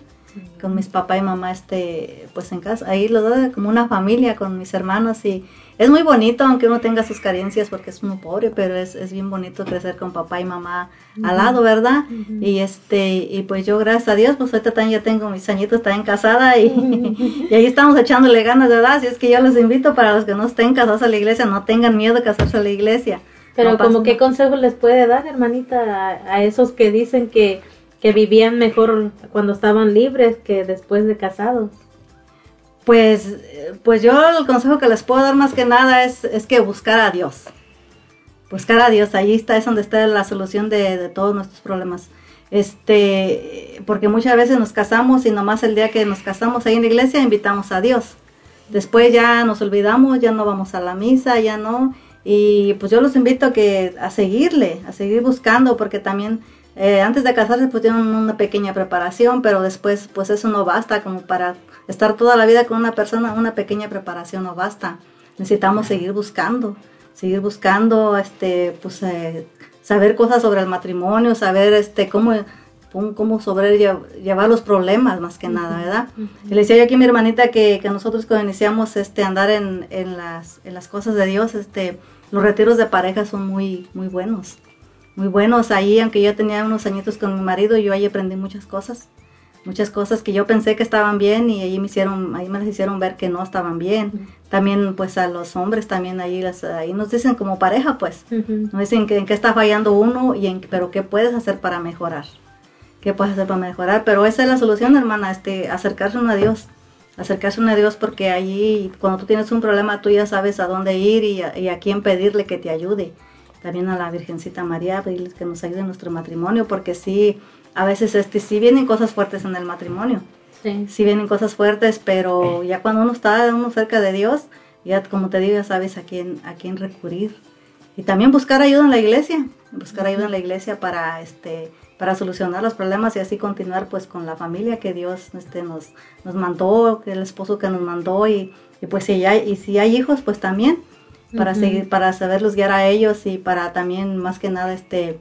con mis papá y mamá este pues en casa ahí lo doy como una familia con mis hermanos y es muy bonito aunque uno tenga sus carencias porque es uno pobre pero es, es bien bonito crecer con papá y mamá uh -huh. al lado verdad uh -huh. y este y pues yo gracias a Dios pues ahorita también ya tengo mis añitos también casada y, uh -huh. y ahí estamos echándole ganas verdad así es que yo los invito para los que no estén casados a la iglesia no tengan miedo de casarse a la iglesia pero no como qué consejo les puede dar hermanita a, a esos que dicen que que vivían mejor cuando estaban libres que después de casados? Pues, pues yo el consejo que les puedo dar más que nada es, es que buscar a Dios. Buscar a Dios, ahí está, es donde está la solución de, de todos nuestros problemas. Este, porque muchas veces nos casamos y nomás el día que nos casamos ahí en la iglesia invitamos a Dios. Después ya nos olvidamos, ya no vamos a la misa, ya no. Y pues yo los invito a que a seguirle, a seguir buscando, porque también eh, antes de casarse pues tienen una pequeña preparación, pero después pues eso no basta como para estar toda la vida con una persona, una pequeña preparación no basta. Necesitamos seguir buscando, seguir buscando, este, pues eh, saber cosas sobre el matrimonio, saber este cómo cómo sobrellevar los problemas más que nada, ¿verdad? Uh -huh. Y le decía yo aquí a mi hermanita que, que nosotros cuando iniciamos este andar en, en, las, en las cosas de Dios, este, los retiros de pareja son muy, muy buenos muy buenos. Ahí, aunque yo tenía unos añitos con mi marido, yo ahí aprendí muchas cosas, muchas cosas que yo pensé que estaban bien y ahí me hicieron, ahí me las hicieron ver que no estaban bien. Uh -huh. También pues a los hombres también ahí, las, ahí nos dicen como pareja pues, uh -huh. nos dicen que, en qué está fallando uno y en, pero qué puedes hacer para mejorar, qué puedes hacer para mejorar, pero esa es la solución hermana, este, acercarse a Dios, acercarse a Dios porque allí cuando tú tienes un problema tú ya sabes a dónde ir y a, y a quién pedirle que te ayude también a la Virgencita María, pedirles que nos ayude en nuestro matrimonio, porque sí, a veces este, sí vienen cosas fuertes en el matrimonio, sí, sí vienen cosas fuertes, pero ya cuando uno está uno cerca de Dios, ya como te digo, ya sabes a quién, a quién recurrir. Y también buscar ayuda en la iglesia, buscar ayuda en la iglesia para, este, para solucionar los problemas y así continuar pues con la familia que Dios este, nos, nos mandó, que el esposo que nos mandó y, y pues si hay, y si hay hijos pues también para uh -huh. seguir, para saberlos guiar a ellos y para también más que nada este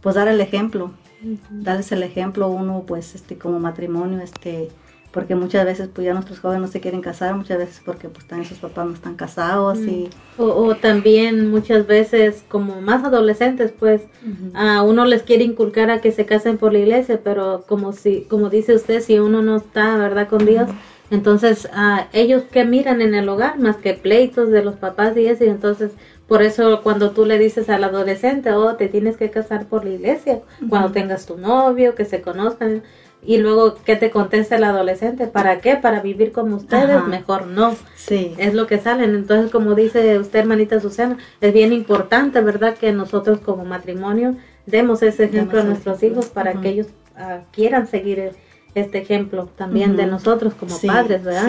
pues dar el ejemplo, uh -huh. darles el ejemplo uno pues este como matrimonio este porque muchas veces pues ya nuestros jóvenes no se quieren casar, muchas veces porque pues también sus papás no están casados mm. y o, o, también muchas veces como más adolescentes pues uh -huh. a uno les quiere inculcar a que se casen por la iglesia, pero como si como dice usted si uno no está, ¿verdad? con Dios, uh -huh entonces, uh, ellos que miran en el hogar más que pleitos de los papás y eso, y entonces por eso cuando tú le dices al adolescente, oh, te tienes que casar por la iglesia, uh -huh. cuando tengas tu novio, que se conozcan, y luego, ¿qué te contesta el adolescente? ¿Para qué? ¿Para vivir como ustedes? Ajá. Mejor no. Sí. Es lo que salen. Entonces, como dice usted, hermanita Susana, es bien importante, ¿verdad? Que nosotros como matrimonio demos ese ejemplo demos a nuestros hijos para uh -huh. que ellos uh, quieran seguir este ejemplo también de nosotros como padres, ¿verdad?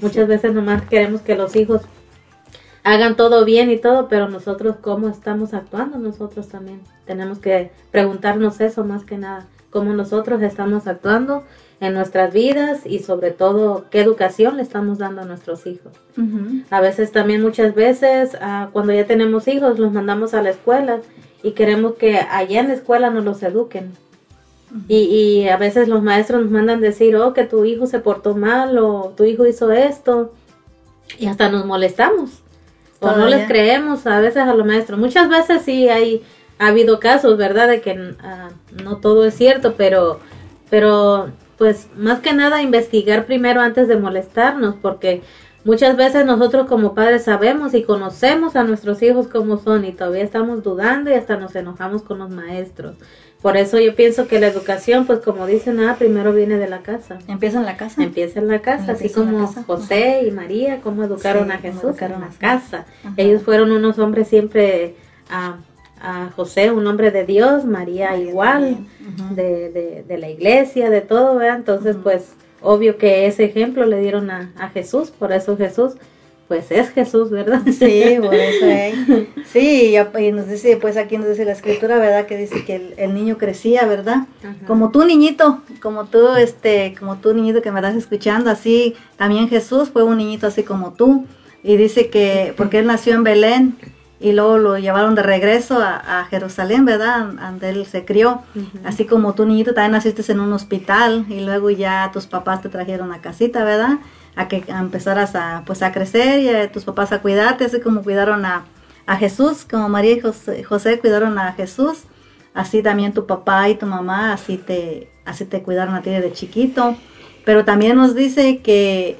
Muchas veces nomás queremos que los hijos hagan todo bien y todo, pero nosotros cómo estamos actuando, nosotros también tenemos que preguntarnos eso más que nada, cómo nosotros estamos actuando en nuestras vidas y sobre todo qué educación le estamos dando a nuestros hijos. A veces también muchas veces ah, cuando ya tenemos hijos los mandamos a la escuela y queremos que allá en la escuela nos los eduquen. Y, y, a veces los maestros nos mandan decir, oh, que tu hijo se portó mal o tu hijo hizo esto y hasta nos molestamos o no les creemos a veces a los maestros. Muchas veces sí hay ha habido casos, ¿verdad? De que ah, no todo es cierto, pero pero pues más que nada investigar primero antes de molestarnos, porque muchas veces nosotros como padres sabemos y conocemos a nuestros hijos como son y todavía estamos dudando y hasta nos enojamos con los maestros. Por eso yo pienso que la educación, pues como dicen, ah, primero viene de la casa. Empieza en la casa. Empieza en la casa, así como José y María, cómo educaron a Jesús en la casa. Ellos fueron unos hombres siempre a, a José, un hombre de Dios, María, igual, de, de, la iglesia, de todo, ¿verdad? Entonces, pues, obvio que ese ejemplo le dieron a, a Jesús, por eso Jesús pues es Jesús, ¿verdad? Sí, por eso ¿eh? Sí, y nos dice, pues aquí nos dice la escritura, ¿verdad? Que dice que el, niño crecía, ¿verdad? Como tú, niñito, como tú, este, como tú, niñito que me estás escuchando, así también Jesús fue un niñito así como tú. Y dice que, porque él nació en Belén y luego lo llevaron de regreso a, Jerusalén, ¿verdad? Donde él se crió. Así como tú, niñito, también naciste en un hospital y luego ya tus papás te trajeron a casita, ¿verdad? A que empezaras a, pues, a crecer y a tus papás a cuidarte, así como cuidaron a, a Jesús, como María y José, José, cuidaron a Jesús, así también tu papá y tu mamá, así te, así te cuidaron a ti desde chiquito. Pero también nos dice que,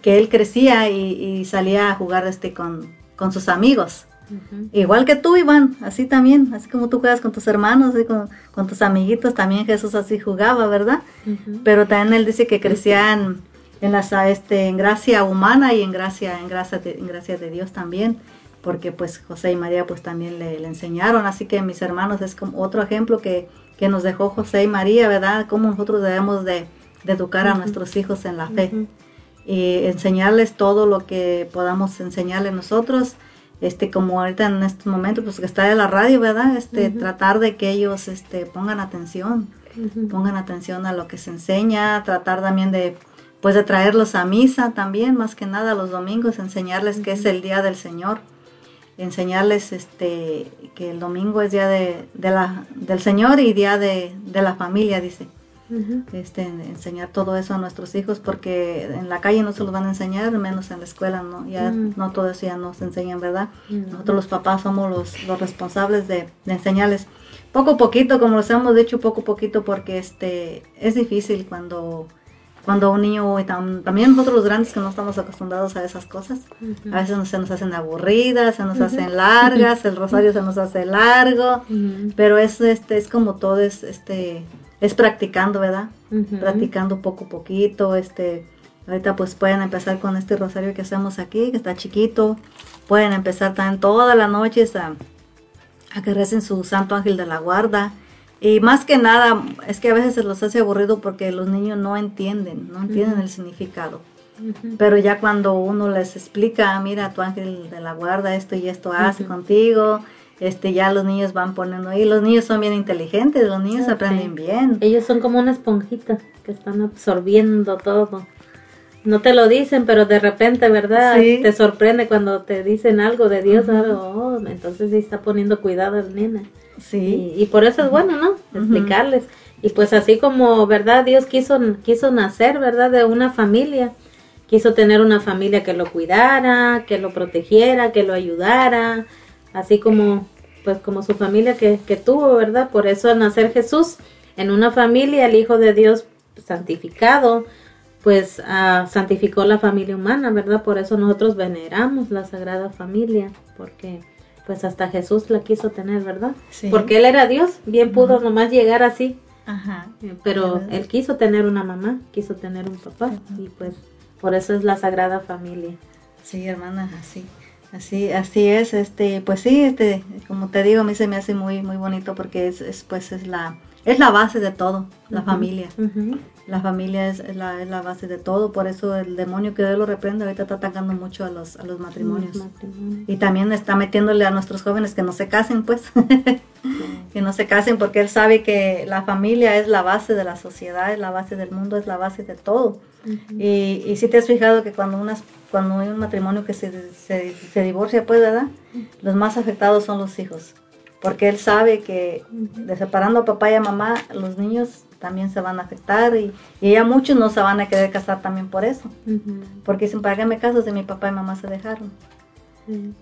que él crecía y, salía a jugar este con, con sus amigos. Igual que tú, Iván, así también, así como tú juegas con tus hermanos, así con, con tus amiguitos, también Jesús así jugaba, ¿verdad? Pero también él dice que crecían en la este en gracia humana y en gracia en gracia de, en gracia de Dios también porque pues José y María pues también le, enseñaron. Así que mis hermanos es como otro ejemplo que, que, nos dejó José y María verdad cómo nosotros debemos de, educar a nuestros hijos en la fe y enseñarles todo lo que podamos enseñarles nosotros. Este como ahorita en este momento pues que está en la radio verdad este tratar de que ellos este pongan atención pongan atención a lo que se enseña tratar también de pues de traerlos a misa también, más que nada los domingos, enseñarles que es el día del Señor, enseñarles este que el domingo es día de, la, del Señor y día de, la familia, dice. este, enseñar todo eso a nuestros hijos porque en la calle no se los van a enseñar, menos en la escuela, ¿no? Ya no todo eso ya nos enseñan, ¿verdad? Nosotros los papás somos los, los responsables de, de, enseñarles poco a poquito, como los hemos dicho, poco a poquito, porque este es difícil cuando cuando un niño, también nosotros los grandes que no estamos acostumbrados a esas cosas, a veces se nos hacen aburridas, se nos hacen largas, el rosario se nos hace largo, pero es, este, es como todo, es, este, es practicando, ¿verdad? Practicando poco a poquito, este, ahorita pues pueden empezar con este rosario que hacemos aquí, que está chiquito, pueden empezar también todas las noches a, a que recen su Santo Ángel de la Guarda, y más que nada, es que a veces se los hace aburrido porque los niños no entienden, no entienden el significado. Pero ya cuando uno les explica, mira, tu ángel de la guarda, esto y esto hace contigo, este ya los niños van poniendo ahí. Los niños son bien inteligentes, los niños aprenden bien. Ellos son como una esponjita que están absorbiendo todo. No te lo dicen, pero de repente, ¿verdad? Te sorprende cuando te dicen algo de Dios, oh, entonces sí está poniendo cuidado el nene. Sí. Y, por eso es bueno, ¿no? Explicarles. Y pues así como, ¿verdad? Dios quiso, quiso nacer, ¿verdad? De una familia. Quiso tener una familia que lo cuidara, que lo protegiera, que lo ayudara. Así como, pues como su familia que, que tuvo, ¿verdad? Por eso al nacer Jesús en una familia, el Hijo de Dios santificado, pues uh, santificó la familia humana, ¿verdad? Por eso nosotros veneramos la Sagrada Familia, porque pues hasta Jesús la quiso tener, ¿verdad? Sí. Porque él era Dios, bien pudo nomás llegar así. Ajá. Pero él quiso tener una mamá, quiso tener un papá y pues por eso es la Sagrada Familia. Sí, hermana, así. Así, así es, este, pues sí, este, como te digo, a mí se me hace muy, muy bonito porque es, es pues es la, es la base de todo, la familia. La familia es, la, es, la, base de todo, por eso el demonio que Dios lo reprende ahorita está atacando mucho a los, a los matrimonios. Y también está metiéndole a nuestros jóvenes que no se casen, pues, que no se casen porque él sabe que la familia es la base de la sociedad, es la base del mundo, es la base de todo. y, y si te has fijado que cuando, unas, cuando hay un matrimonio que se, se, se divorcia, pues, ¿verdad? Los más afectados son los hijos porque él sabe que de separando a papá y a mamá, los niños también se van a afectar y, y ya muchos no se van a querer casar también por eso, porque dicen, ¿para qué me caso si mi papá y mamá se dejaron?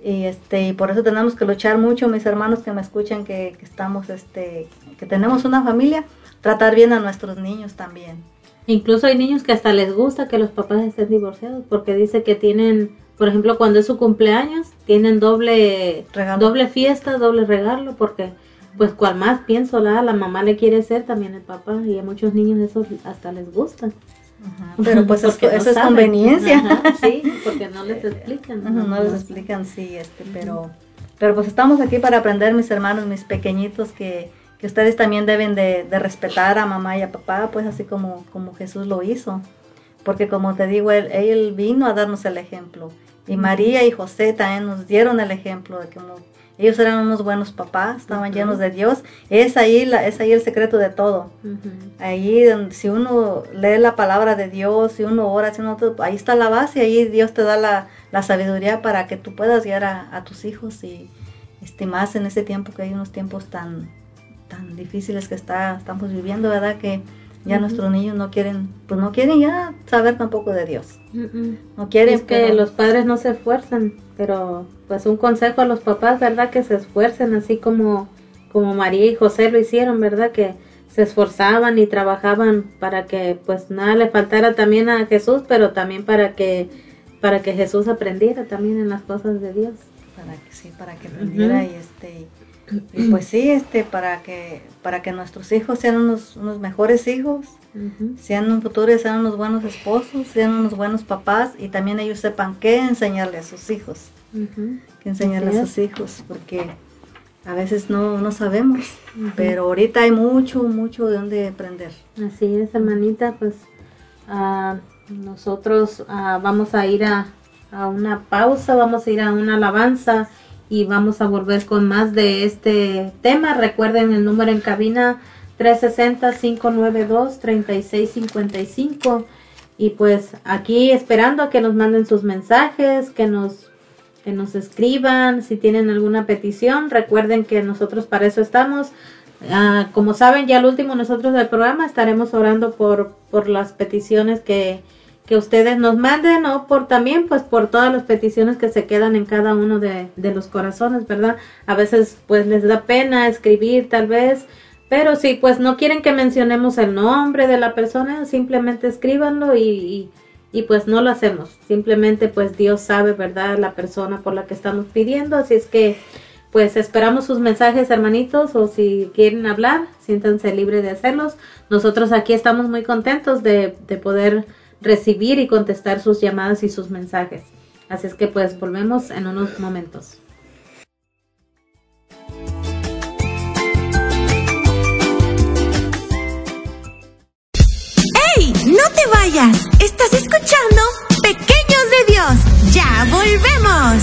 Y este y por eso tenemos que luchar mucho, mis hermanos que me escuchan, que, que, estamos, este, que tenemos una familia, tratar bien a nuestros niños también. Incluso hay niños que hasta les gusta que los papás estén divorciados, porque dice que tienen por ejemplo, cuando es su cumpleaños, tienen doble, doble fiesta, doble regalo, porque pues cual más pienso la, la mamá le quiere ser también el papá y a muchos niños eso hasta les gusta. Pero pues eso, es conveniencia. sí, porque no les explican. no, les explican, sí, este, pero, pero pues estamos aquí para aprender, mis hermanos, mis pequeñitos, que, que ustedes también deben de, de, respetar a mamá y a papá, pues así como, como Jesús lo hizo. Porque como te digo, él, él vino a darnos el ejemplo. Y María y José también nos dieron el ejemplo de que ellos eran unos buenos papás, estaban llenos de Dios. Es ahí, la, es ahí el secreto de todo. Ahí, si uno lee la palabra de Dios, si uno ora, si uno, ahí está la base, ahí Dios te da la, la sabiduría para que tú puedas guiar a, a, tus hijos y este, más en ese tiempo que hay unos tiempos tan, tan difíciles que está, estamos viviendo, ¿verdad? Que ya nuestros niños no quieren, pues no quieren ya saber tampoco de Dios. No quieren. Es que los padres no se esfuerzan, pero pues un consejo a los papás, ¿verdad? Que se esfuercen así como, como María y José lo hicieron, ¿verdad? Que se esforzaban y trabajaban para que pues nada le faltara también a Jesús, pero también para que para que Jesús aprendiera también en las cosas de Dios. Para que sí, para que aprendiera y este y pues sí, este, para que, para que nuestros hijos sean unos, unos mejores hijos, sean un futuro, sean unos buenos esposos, sean unos buenos papás y también ellos sepan qué enseñarle a sus hijos, qué enseñarle a sus hijos, porque a veces no, no sabemos, pero ahorita hay mucho, mucho de dónde aprender. Así es, hermanita, pues uh, nosotros uh, vamos a ir a, a una pausa, vamos a ir a una alabanza y vamos a volver con más de este tema. Recuerden el número en cabina 360-592-3655 y pues aquí esperando a que nos manden sus mensajes, que nos que nos escriban, si tienen alguna petición, recuerden que nosotros para eso estamos. Ah, como saben, ya al último nosotros del programa estaremos orando por, por las peticiones que, que ustedes nos manden o por también pues por todas las peticiones que se quedan en cada uno de, de, los corazones, ¿verdad? A veces pues les da pena escribir tal vez, pero si pues no quieren que mencionemos el nombre de la persona, simplemente escríbanlo y, y, pues no lo hacemos. Simplemente pues Dios sabe, ¿verdad? La persona por la que estamos pidiendo, así es que pues esperamos sus mensajes hermanitos o si quieren hablar, siéntanse libres de hacerlos. Nosotros aquí estamos muy contentos de, de poder recibir y contestar sus llamadas y sus mensajes. Así es que pues volvemos en unos momentos. ¡Hey! ¡No te vayas! Estás escuchando Pequeños de Dios. Ya volvemos.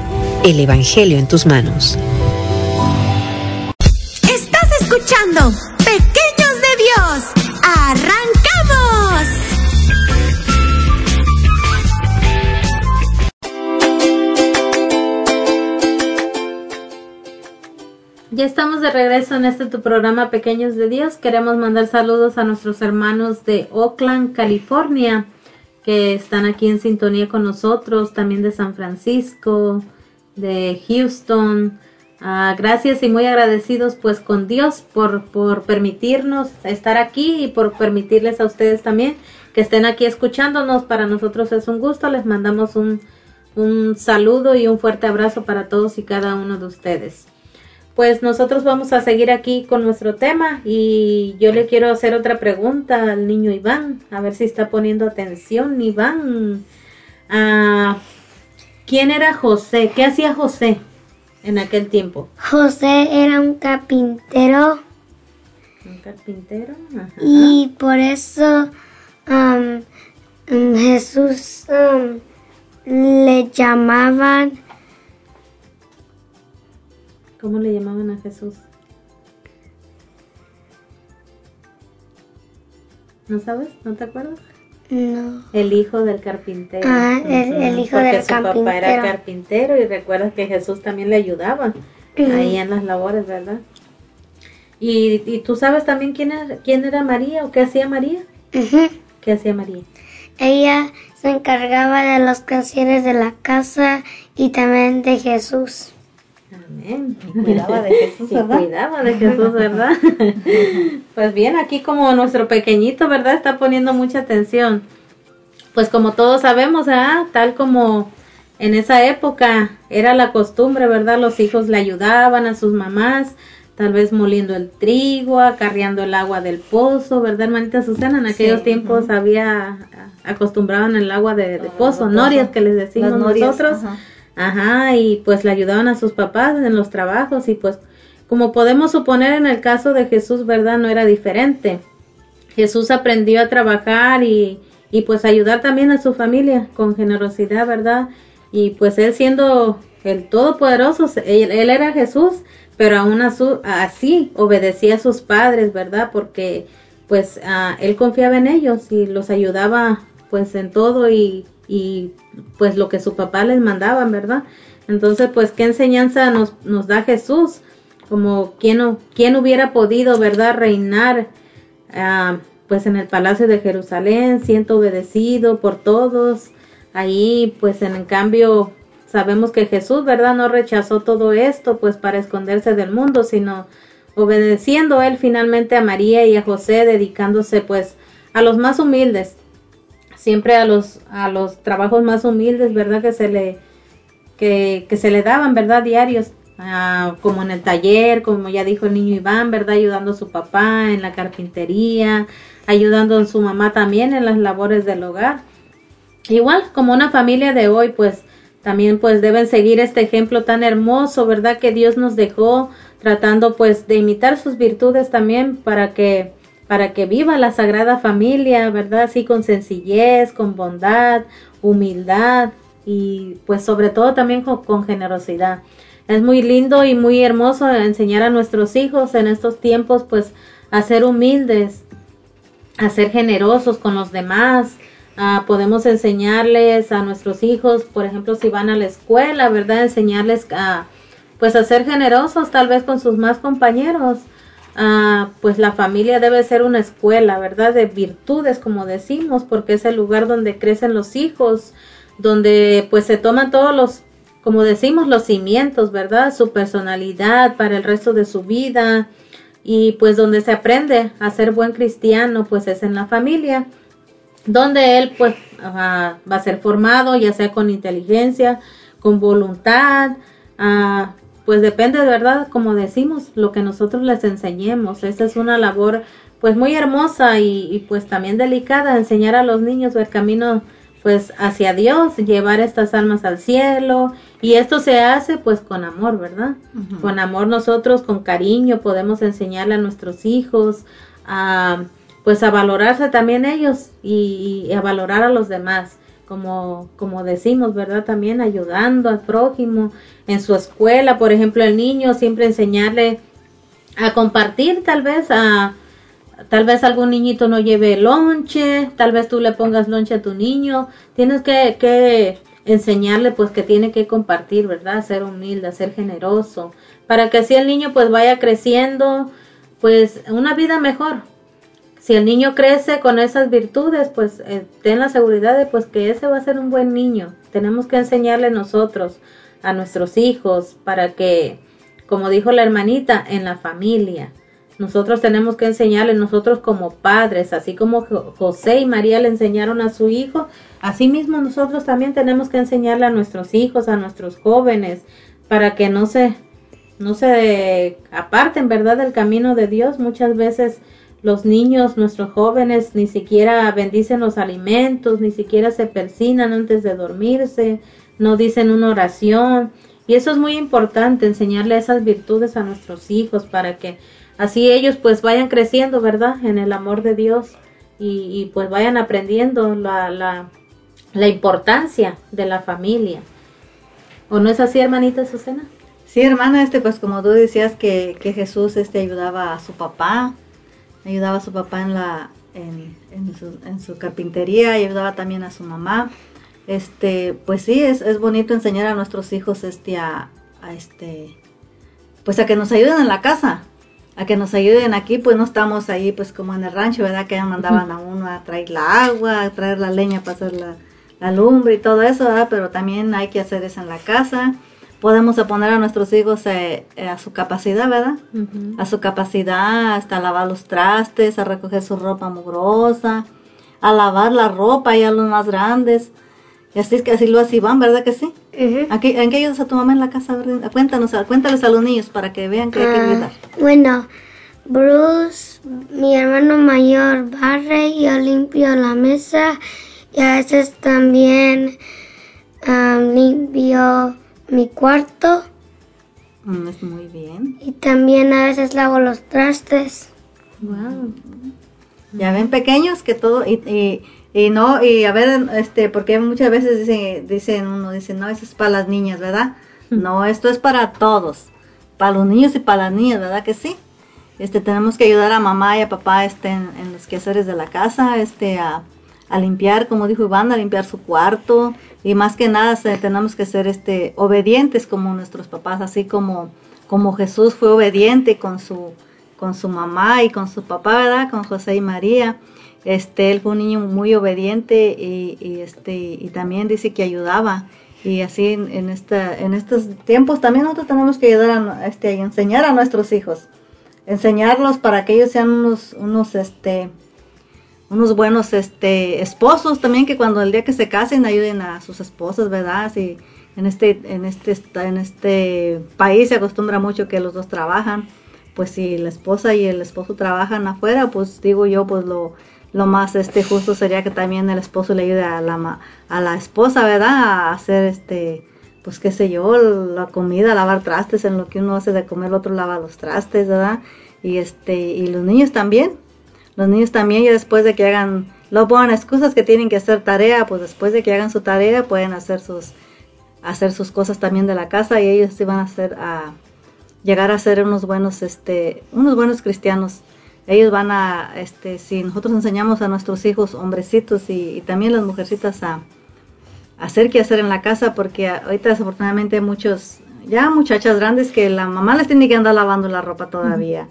El Evangelio en tus manos. Estás escuchando Pequeños de Dios. ¡Arrancamos! Ya estamos de regreso en este tu programa Pequeños de Dios. Queremos mandar saludos a nuestros hermanos de Oakland, California, que están aquí en sintonía con nosotros, también de San Francisco, de Houston. Ah, gracias y muy agradecidos pues con Dios por, por permitirnos estar aquí y por permitirles a ustedes también que estén aquí escuchándonos. Para nosotros es un gusto. Les mandamos un, un saludo y un fuerte abrazo para todos y cada uno de ustedes. Pues nosotros vamos a seguir aquí con nuestro tema y yo le quiero hacer otra pregunta al niño Iván, a ver si está poniendo atención. Iván, ah, ¿quién era José? ¿Qué hacía José en aquel tiempo? José era un carpintero ¿Un carpintero? Ajá. y por eso Jesús le llamaban ¿Cómo le llamaban a Jesús? ¿No sabes? ¿No te acuerdas? No El hijo del carpintero. Ah, el- el hijo Porque del su papá era carpintero. y recuerdas que Jesús también le ayudaba ahí en las labores, ¿verdad? Y, y tú sabes también quién era, quién era María o qué hacía María. ¿Qué hacía María? ella se encargaba de los canciones de la casa y también de Jesús Amén. Cuidaba de Jesús, Y ¿verdad? cuidaba de Jesús, ¿verdad? pues bien, aquí como nuestro pequeñito, ¿verdad? Está poniendo mucha atención. Pues como todos sabemos, ¿ah? Tal como en esa época era la costumbre, ¿verdad? Los hijos le ayudaban a sus mamás, tal vez moliendo el trigo, acarreando el agua del pozo, ¿verdad, hermanita Susana? En aquellos Sí, tiempos ujú. había, acostumbraban el agua de, de pozo, norias que les decimos Las norias, nosotros. Ajá. Y pues le ayudaban a sus papás en los trabajos y pues como podemos suponer en el caso de Jesús, ¿verdad? No era diferente. Jesús aprendió a trabajar y, y pues ayudar también a su familia con generosidad, ¿verdad? Y pues él siendo el Todopoderoso, él, él era Jesús, pero aún así obedecía a sus padres, ¿verdad? Porque pues ah, él confiaba en ellos y los ayudaba pues en todo y, y pues lo que su papá les mandaba, ¿verdad? Entonces pues qué enseñanza nos, nos da Jesús, como quién, quién hubiera podido, ¿verdad? Reinar ah, pues en el palacio de Jerusalén, siendo obedecido por todos. Ahí, pues en cambio, sabemos que Jesús, ¿verdad? No rechazó todo esto, pues para esconderse del mundo, sino obedeciendo él finalmente a María y a José, dedicándose pues a los más humildes, siempre a los, a los trabajos más humildes, ¿verdad? Que se le, que, que se le daban, ¿verdad? Diarios ah, como en el taller, como ya dijo el niño Iván, ¿verdad? Ayudando a su papá en la carpintería, ayudando a su mamá también en las labores del hogar. Igual, como una familia de hoy, pues también pues deben seguir este ejemplo tan hermoso, ¿verdad? Que Dios nos dejó tratando pues de imitar sus virtudes también para que para que viva la sagrada familia, ¿verdad? Así con sencillez, con bondad, humildad y pues sobre todo también con, generosidad. Es muy lindo y muy hermoso enseñar a nuestros hijos en estos tiempos pues a ser humildes, a ser generosos con los demás, podemos enseñarles a nuestros hijos, por ejemplo, si van a la escuela, ¿verdad? Enseñarles a, pues, a ser generosos tal vez con sus más compañeros. Pues la familia debe ser una escuela, ¿verdad? De virtudes, como decimos, porque es el lugar donde crecen los hijos, donde pues se toman todos los, como decimos, los cimientos, ¿verdad? Su personalidad para el resto de su vida y pues donde se aprende a ser buen cristiano, pues es en la familia donde él pues va a ser formado, ya sea con inteligencia, con voluntad, ah, pues depende de verdad, como decimos, lo que nosotros les enseñemos. Esa es una labor pues muy hermosa y, pues también delicada, enseñar a los niños el camino pues hacia Dios, llevar estas almas al cielo y esto se hace pues con amor, ¿verdad? Con amor nosotros, con cariño podemos enseñarle a nuestros hijos a pues a valorarse también ellos y, a valorar a los demás, como, como decimos, ¿verdad? También ayudando al prójimo en su escuela, por ejemplo, el niño siempre enseñarle a compartir tal vez a tal vez algún niñito no lleve lonche, tal vez tú le pongas lonche a tu niño, tienes que, que enseñarle pues que tiene que compartir, ¿verdad? Ser humilde, ser generoso, para que así el niño pues vaya creciendo pues una vida mejor, si el niño crece con esas virtudes, pues eh, ten la seguridad de pues que ese va a ser un buen niño. Tenemos que enseñarle nosotros a nuestros hijos para que, como dijo la hermanita, en la familia. Nosotros tenemos que enseñarle, nosotros como padres, así como José y María le enseñaron a su hijo, así mismo nosotros también tenemos que enseñarle a nuestros hijos, a nuestros jóvenes, para que no se, no se aparten, ¿verdad?, del camino de Dios. Muchas veces los niños, nuestros jóvenes, ni siquiera bendicen los alimentos, ni siquiera se persinan antes de dormirse, no dicen una oración. Y eso es muy importante, enseñarle esas virtudes a nuestros hijos para que así ellos pues vayan creciendo, ¿verdad? En el amor de Dios y, pues vayan aprendiendo la, la, la, importancia de la familia. ¿O no es así, hermanita Susana? Sí, hermana, este pues como tú decías que, que Jesús este ayudaba a su papá, ayudaba a su papá en la en, en, su, carpintería y ayudaba también a su mamá. Este pues sí es, es bonito enseñar a nuestros hijos este a, este pues a que nos ayuden en la casa a que nos ayuden aquí pues no estamos ahí pues como en el rancho verdad que mandaban a uno a traer la agua a traer la leña para hacer la, la lumbre y todo eso ¿verdad? pero también hay que hacer eso en la casa podemos poner a nuestros hijos eh, eh, a su capacidad, ¿verdad? A su capacidad, hasta lavar los trastes, a recoger su ropa mugrosa, a lavar la ropa y a los más grandes. Y así es que así lo así van, ¿verdad que sí? ¿En qué ayudas a tu mamá en la casa? Cuéntanos, cuéntales a los niños para que vean que hay que ah, ayudar. Bueno, Bruce, mi hermano mayor, barre y yo limpio la mesa y a veces también ah, limpio mi cuarto. Mm, es muy bien. Y también a veces lavo los trastes. Wow. Ya ven pequeños que todo y, y, no y a ver este porque muchas veces dicen dicen uno dice no eso es para las niñas verdad no esto es para todos para los niños y para las niñas verdad que sí este tenemos que ayudar a mamá y a papá este en, en los quehaceres de la casa este a a limpiar, como dijo Iván, a limpiar su cuarto y más que nada tenemos que ser este obedientes como nuestros papás, así como como Jesús fue obediente con su con su mamá y con su papá, ¿verdad? Con José y María. Este, él fue un niño muy obediente y, este y también dice que ayudaba y así en, esta en estos tiempos también nosotros tenemos que ayudar a, este, enseñar a nuestros hijos, enseñarlos para que ellos sean unos unos este unos buenos este esposos también que cuando el día que se casen ayuden a sus esposas, ¿verdad? Si en este, en este, en este país se acostumbra mucho que los dos trabajan. Pues si la esposa y el esposo trabajan afuera, pues digo yo, pues lo, lo más este justo sería que también el esposo le ayude a la, a la esposa, ¿verdad? A hacer este, pues qué sé yo, la comida, lavar trastes, en lo que uno hace de comer, el otro lava los trastes, ¿verdad? Y este, y los niños también, los niños también, y después de que hagan, lo ponen excusas que tienen que hacer tarea, pues después de que hagan su tarea pueden hacer sus, hacer sus cosas también de la casa y ellos sí van a hacer, a llegar a ser unos buenos, este, unos buenos cristianos. Ellos van a, este, si nosotros enseñamos a nuestros hijos, hombrecitos y, también las mujercitas a, hacer qué hacer en la casa, porque ahorita desafortunadamente muchos, ya muchachas grandes que la mamá les tiene que andar lavando la ropa todavía.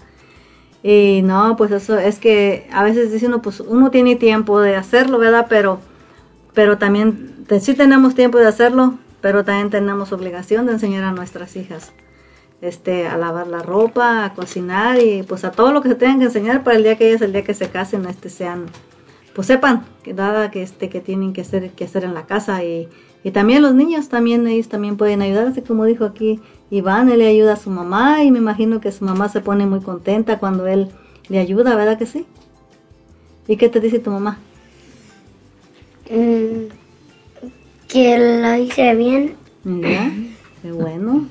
Y no, pues eso es que a veces dice uno, pues uno tiene tiempo de hacerlo, ¿verdad? Pero, pero también sí tenemos tiempo de hacerlo, pero también tenemos obligación de enseñar a nuestras hijas este, a lavar la ropa, a cocinar y pues a todo lo que se tengan que enseñar para el día que ellas, el día que se casen, este, sean, pues sepan que nada que, este, que tienen que hacer, que hacer en la casa y, y también los niños también, ellos también pueden ayudar, así como dijo aquí Iván, él le ayuda a su mamá y me imagino que su mamá se pone muy contenta cuando él le ayuda, ¿verdad que sí? ¿Y qué te dice tu mamá? Mm, que lo hice bien. Ya, qué bueno.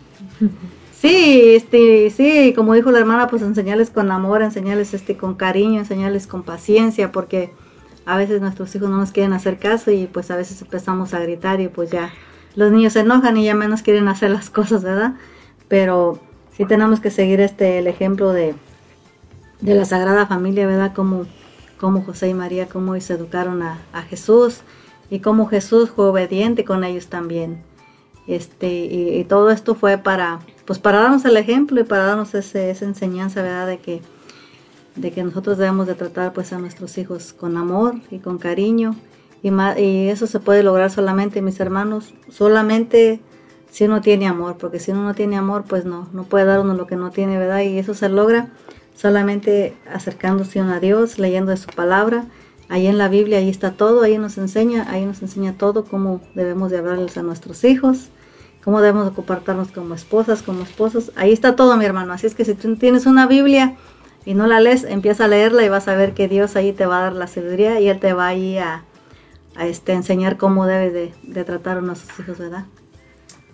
Sí, este, sí, como dijo la hermana, pues enseñarles con amor, enseñarles este con cariño, enseñarles con paciencia, porque a veces nuestros hijos no nos quieren hacer caso y pues a veces empezamos a gritar y pues ya los niños se enojan y ya menos quieren hacer las cosas, ¿verdad? Pero sí tenemos que seguir este el ejemplo de, de la Sagrada Familia, ¿verdad? Como, como José y María, cómo se educaron a, a Jesús y cómo Jesús fue obediente con ellos también. Este, y, todo esto fue para, pues para darnos el ejemplo y para darnos ese, esa enseñanza, ¿verdad? De que, de que nosotros debemos de tratar pues a nuestros hijos con amor y con cariño. Y, y eso se puede lograr solamente, mis hermanos, solamente si uno tiene amor, porque si uno no tiene amor, pues no, no puede dar uno lo que no tiene, ¿verdad? Y eso se logra solamente acercándose a Dios, leyendo de su palabra Ahí en la Biblia, ahí está todo, ahí nos enseña, ahí nos enseña todo cómo debemos de hablarles a nuestros hijos, cómo debemos de comportarnos como esposas, como esposos. Ahí está todo, mi hermano. Así es que si tú tienes una Biblia y no la lees, empieza a leerla y vas a ver que Dios ahí te va a dar la sabiduría y Él te va ahí a, a este, enseñar cómo debes de, tratar a nuestros hijos, ¿verdad?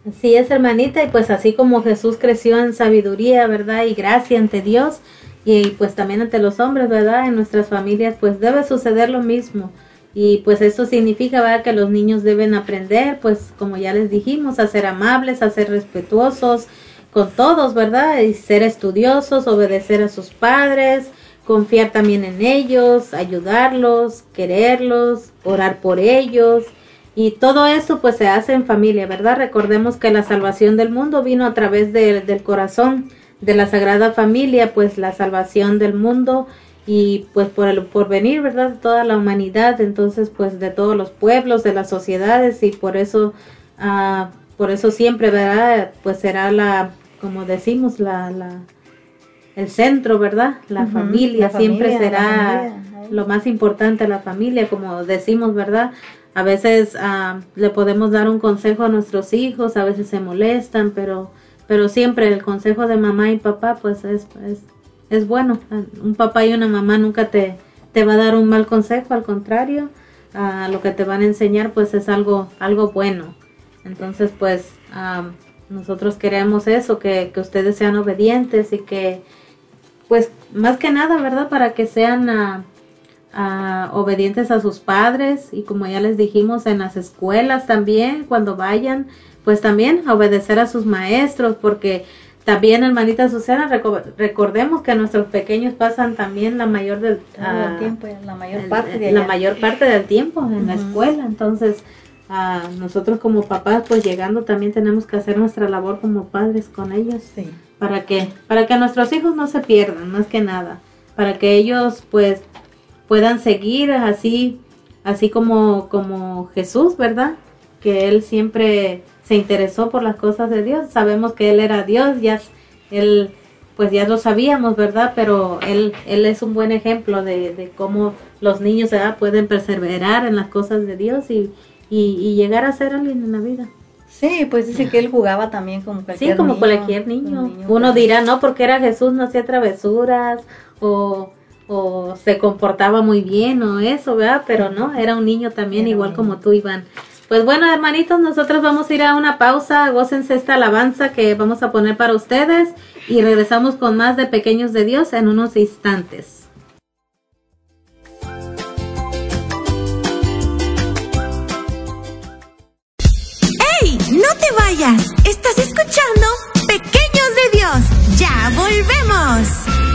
Así es, hermanita, y pues así como Jesús creció en sabiduría, ¿verdad? Y gracia ante Dios, y pues también ante los hombres, ¿verdad? En nuestras familias pues debe suceder lo mismo. Y pues eso significa, ¿verdad? Que los niños deben aprender, pues como ya les dijimos, a ser amables, a ser respetuosos con todos, ¿verdad? Y ser estudiosos, obedecer a sus padres, confiar también en ellos, ayudarlos, quererlos, orar por ellos. Y todo eso pues se hace en familia, ¿verdad? Recordemos que la salvación del mundo vino a través del corazón de la Sagrada Familia, pues la salvación del mundo y pues por el porvenir, ¿verdad? De toda la humanidad, entonces pues de todos los pueblos, de las sociedades y por eso, ah, por eso siempre, ¿verdad? Pues será la, como decimos, la, la el centro, ¿verdad? La familia siempre será lo más importante, la familia, como decimos, ¿verdad? A veces ah, le podemos dar un consejo a nuestros hijos, a veces se molestan, pero pero siempre el consejo de mamá y papá pues es, es, es bueno. Un papá y una mamá nunca te, te va a dar un mal consejo, al contrario, a lo que te van a enseñar pues es algo, algo bueno. Entonces pues nosotros queremos eso, que, que, ustedes sean obedientes y que pues más que nada, ¿verdad? Para que sean obedientes a sus padres y como ya les dijimos en las escuelas también, cuando vayan, pues también obedecer a sus maestros, porque también, hermanita Susana, recordemos que nuestros pequeños pasan también la mayor del ah, tiempo, la mayor parte de la mayor parte del tiempo en la escuela, entonces a nosotros como papás, pues llegando también tenemos que hacer nuestra labor como padres con ellos, para que para que nuestros hijos no se pierdan, más que nada, para que ellos pues puedan seguir así así como como Jesús, ¿verdad? Que él siempre se interesó por las cosas de Dios. Sabemos que Él era Dios, ya Él, pues ya lo sabíamos, ¿verdad? Pero Él, él es un buen ejemplo de, de cómo los niños pueden perseverar en las cosas de Dios y, y, llegar a ser alguien en la vida. Sí, pues dice que él jugaba también como cualquier Sí, como niño, cualquier niño. un niño Uno dirá, no, porque era Jesús, no hacía travesuras o, o se comportaba muy bien o eso, ¿verdad? Pero no, era un niño también, Era igual como tú, Iván. Pues bueno, hermanitos, nosotros vamos a ir a una pausa, gócense esta alabanza que vamos a poner para ustedes y regresamos con más de Pequeños de Dios en unos instantes. Estás escuchando Pequeños de Dios. Ya volvemos.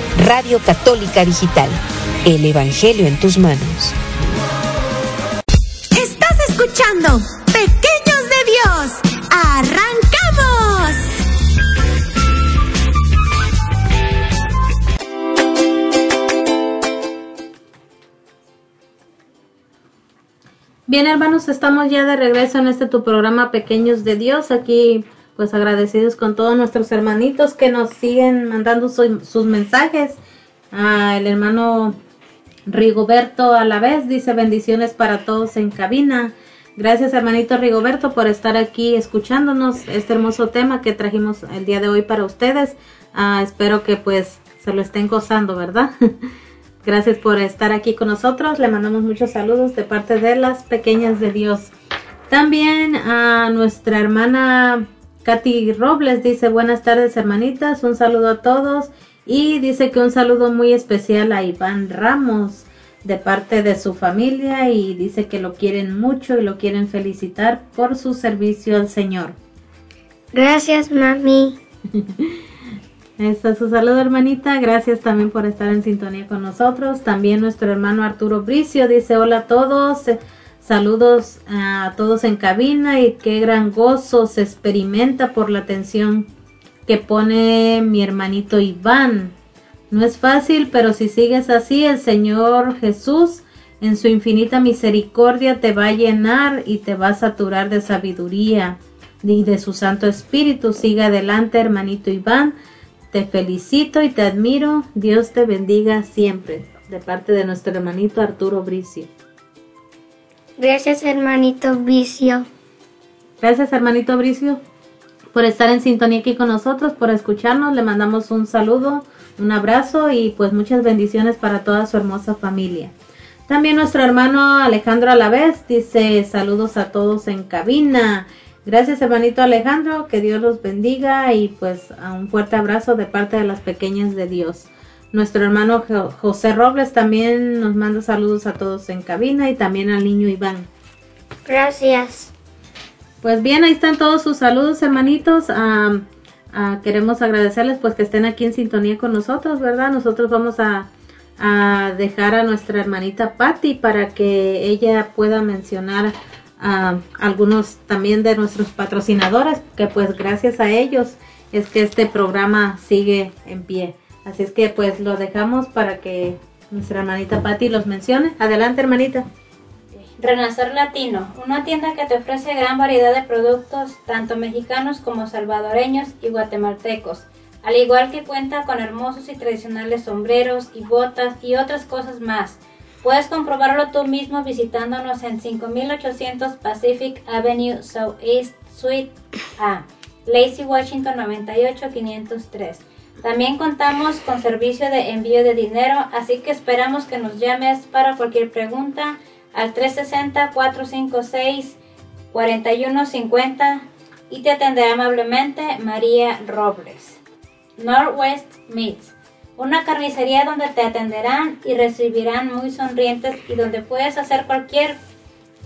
Radio Católica Digital. El Evangelio en tus manos. Estás escuchando Pequeños de Dios. ¡Arrancamos! Bien, hermanos, estamos ya de regreso en este tu programa Pequeños de Dios. Aquí, pues agradecidos con todos nuestros hermanitos que nos siguen mandando su- sus mensajes. Ah, el hermano Rigoberto a la vez dice bendiciones para todos en cabina. Gracias, hermanito Rigoberto, por estar aquí escuchándonos este hermoso tema que trajimos el día de hoy para ustedes. Ah, espero que pues se lo estén gozando, ¿verdad? Gracias por estar aquí con nosotros. Le mandamos muchos saludos de parte de las pequeñas de Dios. También a nuestra hermana Katy Robles dice buenas tardes hermanitas, un saludo a todos y dice que un saludo muy especial a Iván Ramos de parte de su familia y dice que lo quieren mucho y lo quieren felicitar por su servicio al Señor. Gracias, mami. Ahí está su saludo, hermanita. Gracias también por estar en sintonía con nosotros. También nuestro hermano Arturo Bricio dice hola a todos. Saludos a todos en cabina y qué gran gozo se experimenta por la atención que pone mi hermanito Iván. No es fácil, pero si sigues así, el Señor Jesús en su infinita misericordia te va a llenar y te va a saturar de sabiduría y de su Santo Espíritu. Siga adelante, hermanito Iván. Te felicito y te admiro. Dios te bendiga siempre. De parte de nuestro hermanito Arturo Bricio. Gracias, hermanito Vicio. Gracias, hermanito Bricio, por estar en sintonía aquí con nosotros, por escucharnos. Le mandamos un saludo, un abrazo y pues muchas bendiciones para toda su hermosa familia. También nuestro hermano Alejandro Alavés dice saludos a todos en cabina. Gracias hermanito Alejandro, que Dios los bendiga y pues un fuerte abrazo de parte de las pequeñas de Dios. Nuestro hermano Jo- José Robles también nos manda saludos a todos en cabina y también al niño Iván. Gracias. Pues bien, ahí están todos sus saludos, hermanitos. Ah, queremos agradecerles pues que estén aquí en sintonía con nosotros, ¿verdad? Nosotros vamos a, a dejar a nuestra hermanita Patti para que ella pueda mencionar a algunos también de nuestros patrocinadores, que pues gracias a ellos es que este programa sigue en pie. Así es que pues lo dejamos para que nuestra hermanita Patti los mencione. Adelante, hermanita. Renacer Latino, una tienda que te ofrece gran variedad de productos, tanto mexicanos como salvadoreños y guatemaltecos, al igual que cuenta con hermosos y tradicionales sombreros y botas y otras cosas más. Puedes comprobarlo tú mismo visitándonos en 5800 Pacific Avenue Southeast Suite A, Lacey, Washington 98503. También contamos con servicio de envío de dinero, así que esperamos que nos llames para cualquier pregunta al 360-456-4150 y te atenderá amablemente María Robles. Northwest Meats, una carnicería donde te atenderán y recibirán muy sonrientes y donde puedes hacer cualquier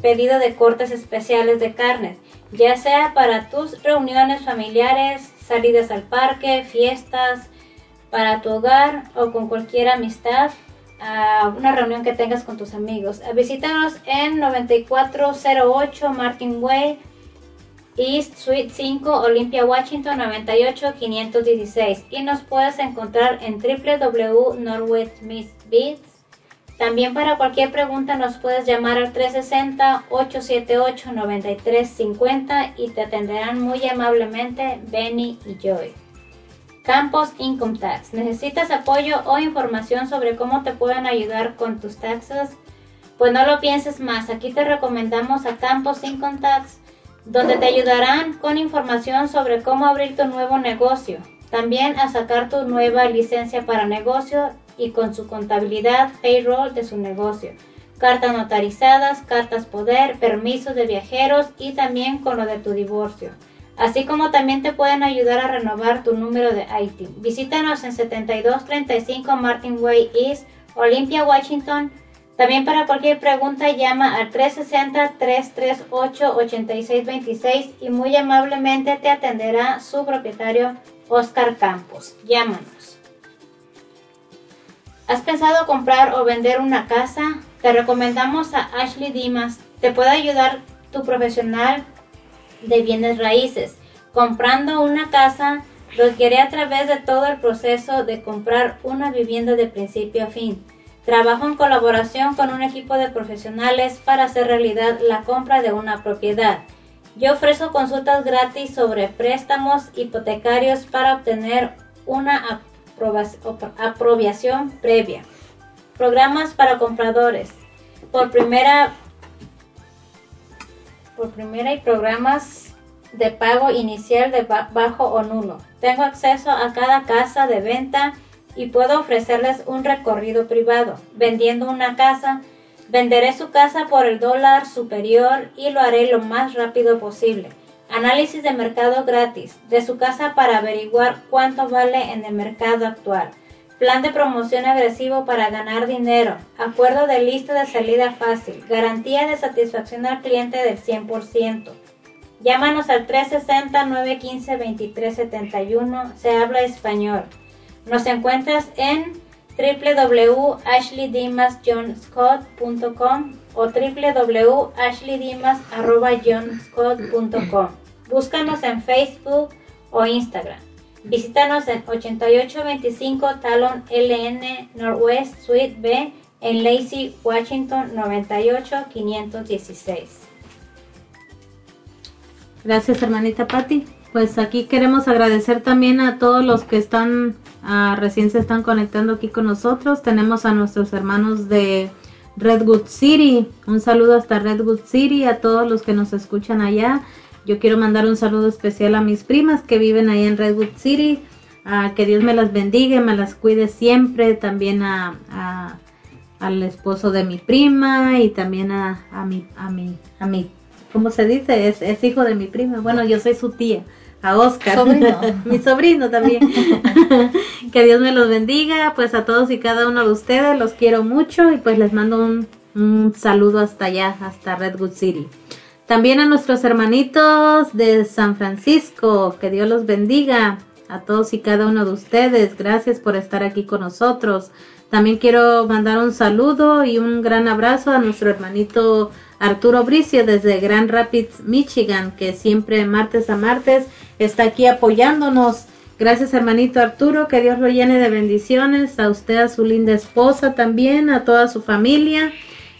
pedido de cortes especiales de carnes, ya sea para tus reuniones familiares, salidas al parque, fiestas, para tu hogar o con cualquier amistad, una reunión que tengas con tus amigos. Visítanos en 9408 Martin Way, East Suite 5, Olympia, Washington 98516 y nos puedes encontrar en www.norwestmeatsbeats También para cualquier pregunta nos puedes llamar al 360-878-9350 y te atenderán muy amablemente Benny y Joy. Campos Income Tax. ¿Necesitas apoyo o información sobre cómo te pueden ayudar con tus taxes? Pues no lo pienses más. Aquí te recomendamos a Campos Income Tax, donde te ayudarán con información sobre cómo abrir tu nuevo negocio. También a sacar tu nueva licencia para negocio y con su contabilidad payroll de su negocio. Cartas notarizadas, cartas poder, permisos de viajeros y también con lo de tu divorcio. Así como también te pueden ayudar a renovar tu número de IT. Visítanos en 7235 Martin Way East, Olympia, Washington. También para cualquier pregunta llama al 360-338-8626 y muy amablemente te atenderá su propietario Oscar Campos. Llámanos. ¿Has pensado comprar o vender una casa? Te recomendamos a Ashley Dimas. Te puede ayudar tu profesional de bienes raíces. Comprando una casa, guiaré a través de todo el proceso de comprar una vivienda de principio a fin. Trabajo en colaboración con un equipo de profesionales para hacer realidad la compra de una propiedad. Yo ofrezco consultas gratis sobre préstamos hipotecarios para obtener una aprobación previa. Programas para compradores. Por primera por primera y programas de pago inicial de bajo o nulo. Tengo acceso a cada casa de venta y puedo ofrecerles un recorrido privado. Vendiendo una casa, venderé su casa por el dólar superior y lo haré lo más rápido posible. Análisis de mercado gratis de su casa para averiguar cuánto vale en el mercado actual. Plan de promoción agresivo para ganar dinero. Acuerdo de lista de salida fácil. Garantía de satisfacción al cliente del 100%. Llámanos al 360-915-2371. Se habla español. Nos encuentras en www.ashleydimasjohnscott.com o www.ashleydimas.johnscott.com. Búscanos en Facebook o Instagram. Visítanos en 8825 Talon LN Northwest Suite B en Lacey, Washington 98516. Gracias, hermanita Patti. Pues aquí queremos agradecer también a todos los que están uh, recién se están conectando aquí con nosotros. Tenemos a nuestros hermanos de Redwood City. Un saludo hasta Redwood City, a todos los que nos escuchan allá. Yo quiero mandar un saludo especial a mis primas que viven ahí en Redwood City. que Dios me las bendiga, me las cuide siempre. También a, al esposo de mi prima y también a, a, mi, a, mi, a mi, ¿cómo se dice? Es, es hijo de mi prima. Bueno, yo soy su tía. A Oscar, mi sobrino también. que Dios me los bendiga, pues a todos y cada uno de ustedes los quiero mucho y pues les mando un, un saludo hasta allá, hasta Redwood City. También a nuestros hermanitos de San Francisco, que Dios los bendiga. A todos y cada uno de ustedes, gracias por estar aquí con nosotros. También quiero mandar un saludo y un gran abrazo a nuestro hermanito Arturo Bricio desde Grand Rapids, Michigan, que siempre martes a martes está aquí apoyándonos. Gracias hermanito Arturo, que Dios lo llene de bendiciones, a usted, a su linda esposa también, a toda su familia.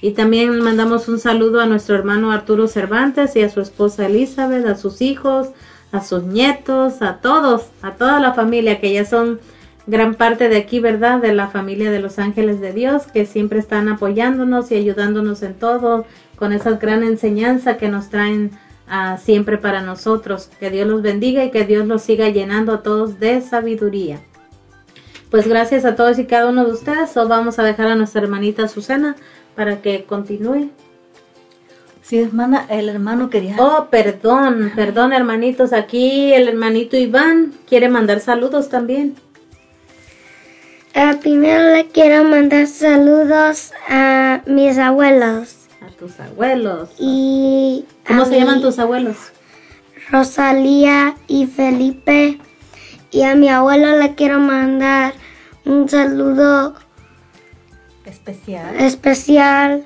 Y también mandamos un saludo a nuestro hermano Arturo Cervantes y a su esposa Elizabeth, a sus hijos, a sus nietos, a todos, a toda la familia que ya son gran parte de aquí, ¿verdad? De la familia de los ángeles de Dios que siempre están apoyándonos y ayudándonos en todo con esa gran enseñanza que nos traen uh, siempre para nosotros. Que Dios los bendiga y que Dios los siga llenando a todos de sabiduría. Pues gracias a todos y cada uno de ustedes. Os vamos a dejar a nuestra hermanita Susana para que continúe. Sí, hermana, el hermano quería. Oh, perdón, perdón, hermanitos. Aquí el hermanito Iván quiere mandar saludos también. Uh, primero le quiero mandar saludos a mis abuelos. A tus abuelos. Y. ¿Cómo se llaman tus abuelos? Rosalía y Felipe. Y a mi abuelo le quiero mandar un saludo especial. Especial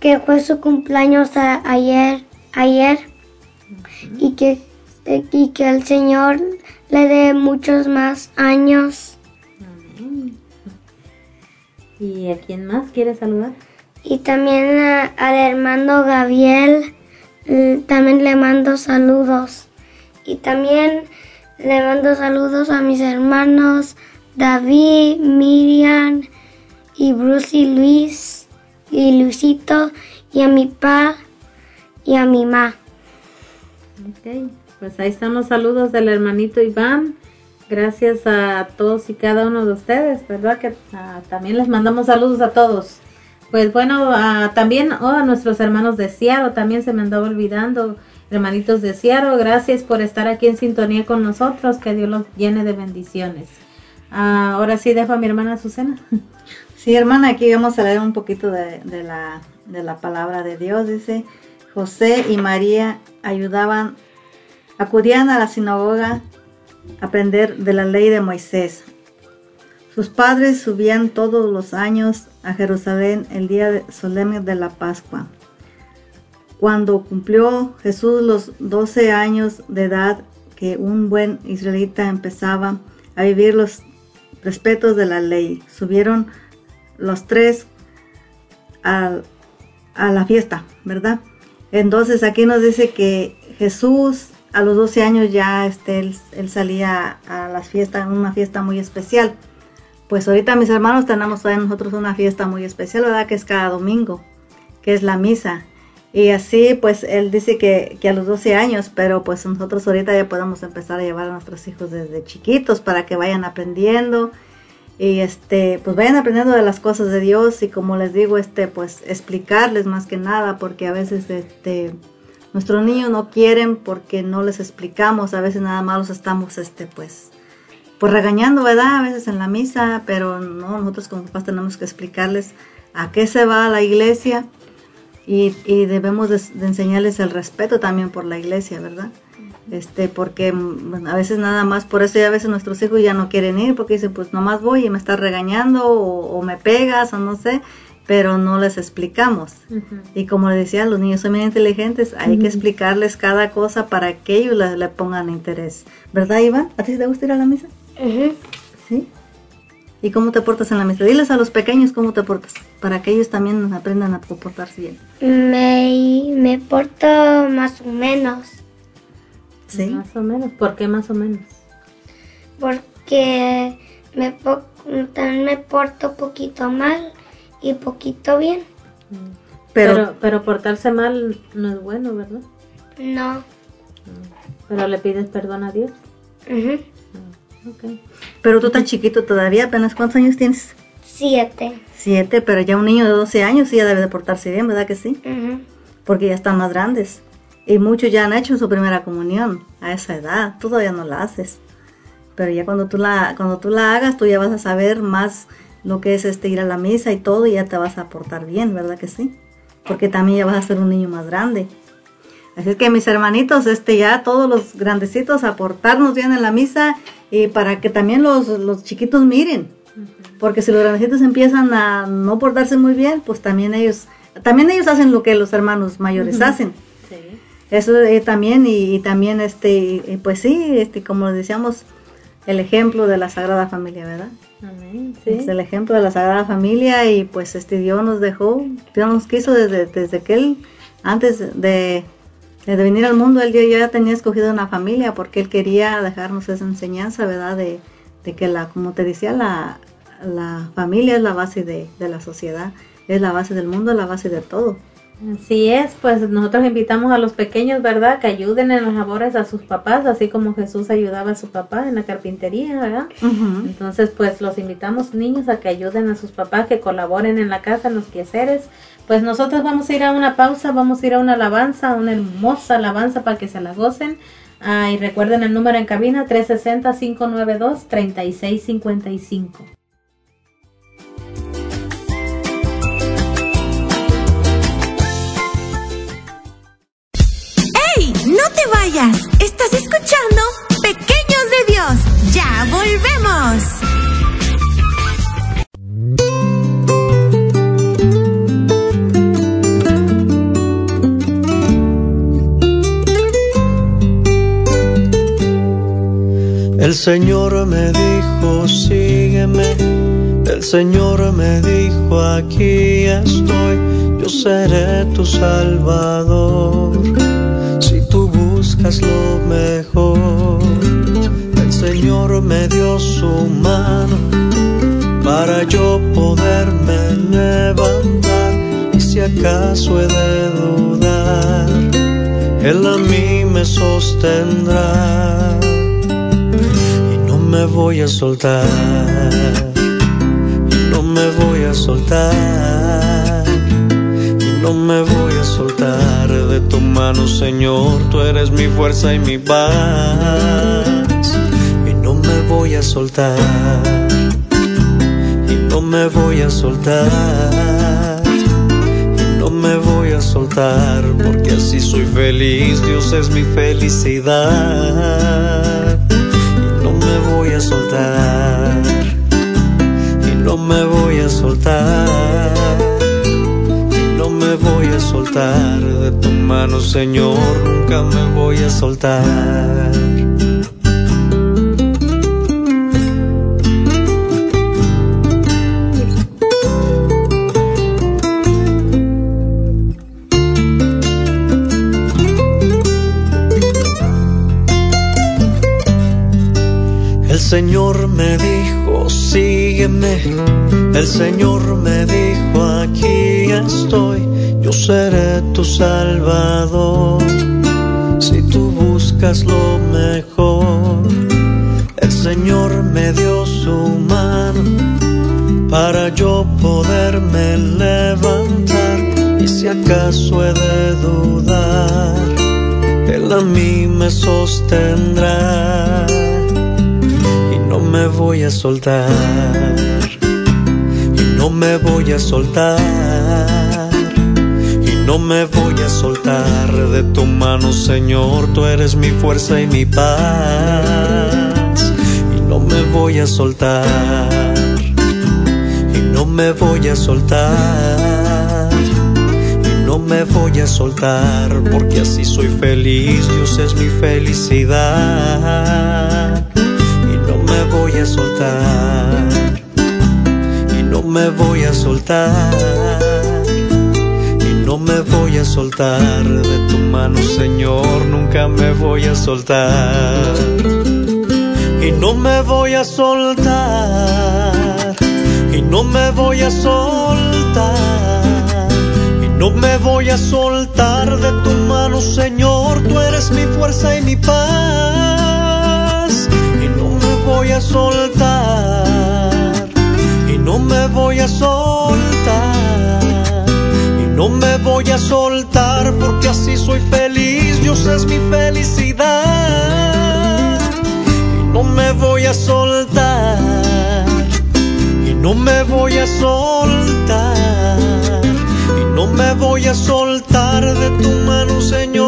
que fue su cumpleaños a, ayer, ayer y que y que el Señor le dé muchos más años. ¿Y a quién más quiere saludar? Y también al hermano Gabriel, mm, también le mando saludos. Y también le mando saludos a mis hermanos David, Miriam y Bruce y Luis y Luisito y a mi pa y a mi ma. Ok, pues ahí están los saludos del hermanito Iván. Gracias a todos y cada uno de ustedes, ¿verdad? Que ah, también les mandamos saludos a todos. Pues bueno, también oh, a nuestros hermanos de Ciaro, también se me andaba olvidando, hermanitos de Ciaro, gracias por estar aquí en sintonía con nosotros, que Dios los llene de bendiciones. Ah, ahora sí dejo a mi hermana Susana. Sí, hermana, aquí vamos a leer un poquito de, la, de la palabra de Dios. Dice, José y María ayudaban, acudían a la sinagoga a aprender de la ley de Moisés. Sus padres subían todos los años a Jerusalén el día solemne de la Pascua. Cuando cumplió Jesús los 12 años de edad, que un buen israelita empezaba a vivir los respetos de la ley, subieron los tres a, la fiesta, ¿verdad? Entonces aquí nos dice que Jesús a los 12 años ya este, él, salía a las fiestas, una fiesta muy especial. Pues ahorita mis hermanos tenemos todavía nosotros una fiesta muy especial, ¿verdad? Que es cada domingo, que es la misa. Y así pues él dice que, que, a los 12 años, pero pues nosotros ahorita ya podemos empezar a llevar a nuestros hijos desde chiquitos para que vayan aprendiendo y este pues vayan aprendiendo de las cosas de Dios y como les digo este pues explicarles más que nada porque a veces este nuestros niños no quieren porque no les explicamos a veces nada más los estamos este pues pues regañando verdad a veces en la misa pero no nosotros como papás tenemos que explicarles a qué se va la iglesia y, y debemos de enseñarles el respeto también por la iglesia verdad este porque mm, a veces nada más por eso ya a veces nuestros hijos ya no quieren ir porque dicen pues nomás voy y me estás regañando o, me pegas o no sé pero no les explicamos. Y como le decía los niños son muy inteligentes hay que explicarles cada cosa para que ellos le, pongan interés. Verdad Iván a ti te gusta ir a la misa sí ¿Y cómo te portas en la misa? Diles a los pequeños cómo te portas, para que ellos también aprendan a comportarse bien. Me, me porto más o menos. Más o menos. ¿Por qué más o menos? Porque me también me porto poquito mal y poquito bien. Mm. Pero, pero, portarse mal no es bueno, ¿verdad? No. Pero le pides perdón a Dios. Ah, okay. Pero tú tan chiquito todavía, apenas cuántos años tienes? Siete. Siete, pero ya un niño de 12 años sí ya debe de portarse bien, ¿verdad que sí? Porque ya están más grandes. Y muchos ya han hecho su primera comunión a esa edad, tú todavía no la haces. Pero ya cuando tú la, cuando tú la hagas, tú ya vas a saber más lo que es este ir a la misa y todo, y ya te vas a portar bien, ¿verdad que sí? Porque también ya vas a ser un niño más grande. Así es que mis hermanitos, este ya todos los grandecitos a portarnos bien en la misa y para que también los, los chiquitos miren. Porque si los grandecitos empiezan a no portarse muy bien, pues también ellos, también ellos hacen lo que los hermanos mayores hacen. Eso eh, también, y, también, este, pues sí, este, como decíamos, el ejemplo de la Sagrada Familia, ¿verdad? Amén, sí. Es el ejemplo de la Sagrada Familia y pues este Dios nos dejó, Dios nos quiso desde, desde que Él, antes de, de venir al mundo, Él ya tenía escogido una familia porque Él quería dejarnos esa enseñanza, ¿verdad? De, de que la, como te decía, la, la familia es la base de, de la sociedad, es la base del mundo, es la base de todo. Así es, pues nosotros invitamos a los pequeños, ¿verdad? Que ayuden en las labores a sus papás, así como Jesús ayudaba a su papá en la carpintería, ¿verdad? Entonces, pues los invitamos niños a que ayuden a sus papás, que colaboren en la casa, en los quehaceres. Pues nosotros vamos a ir a una pausa, vamos a ir a una alabanza, una hermosa alabanza para que se la gocen. Ah, y recuerden el número en cabina 360-592-3655. Vayas. Estás escuchando Pequeños de Dios. Ya volvemos. El Señor me dijo, sígueme El Señor me dijo, aquí estoy, yo seré tu salvador. Si tú buscas lo mejor, el Señor me dio su mano para yo poderme levantar. Y si acaso he de dudar, Él a mí me sostendrá. Y no me voy a soltar me voy a soltar y no me voy a soltar tu mano, Señor. Tú eres mi fuerza y mi paz. Y no me voy a soltar. Y no me voy a soltar. Y no me voy a soltar porque así soy feliz. Dios es mi felicidad. Y no me voy a soltar. No me voy a soltar, de tu mano, Señor, nunca me voy a soltar. El Señor me dijo, sígueme. El Señor me dijo, aquí estoy, yo seré tu salvador. Si tú buscas lo mejor, el Señor me dio su mano para yo poderme levantar. Y si acaso he de dudar, Él a mí me sostendrá me voy a soltar y no me voy a soltar y no me voy a soltar de tu mano Señor. Tú eres mi fuerza y mi paz. Y no me voy a soltar. Y no me voy a soltar. Y no me voy a soltar porque así soy feliz. Dios es mi felicidad. Me voy a soltar. Y no me voy a soltar. y no me voy a soltar de tu mano Señor nunca me voy a soltar. Y no me voy a soltar y no me voy a soltar. Y no me voy a soltar de tu mano Señor tú eres mi fuerza y mi paz. Voy a soltar y no me voy a soltar y me voy a soltar porque así soy feliz, Dios es mi felicidad. Y no me voy a soltar. Y no me voy a soltar. Y no me voy a soltar de tu mano Señor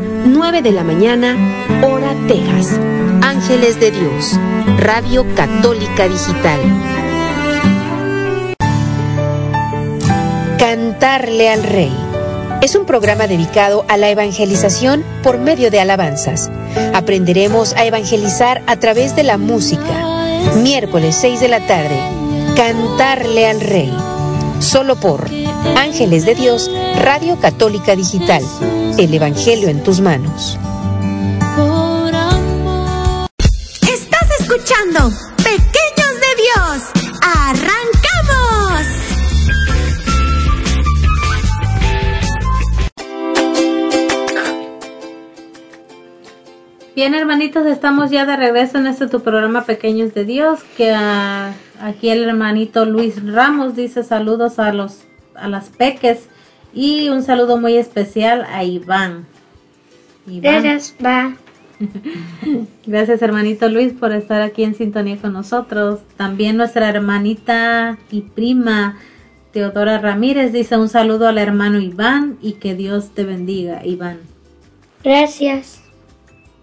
9 de la mañana, hora Texas. Ángeles de Dios, Radio Católica Digital. Cantarle al Rey es un programa dedicado a la evangelización por medio de alabanzas. Aprenderemos a evangelizar a través de la música. Miércoles 6 de la tarde, Cantarle al Rey. Solo por Ángeles de Dios, Radio Católica Digital el Evangelio en tus manos. Estás escuchando Pequeños de Dios. ¡Arrancamos! Bien, hermanitos, estamos ya de regreso en este tu programa Pequeños de Dios, que ah, aquí el hermanito Luis Ramos dice saludos a los a las peques y un saludo muy especial a Iván. Gracias, va. Gracias, hermanito Luis, por estar aquí en sintonía con nosotros. También nuestra hermanita y prima Teodora Ramírez dice un saludo al hermano Iván y que Dios te bendiga, Iván. Gracias.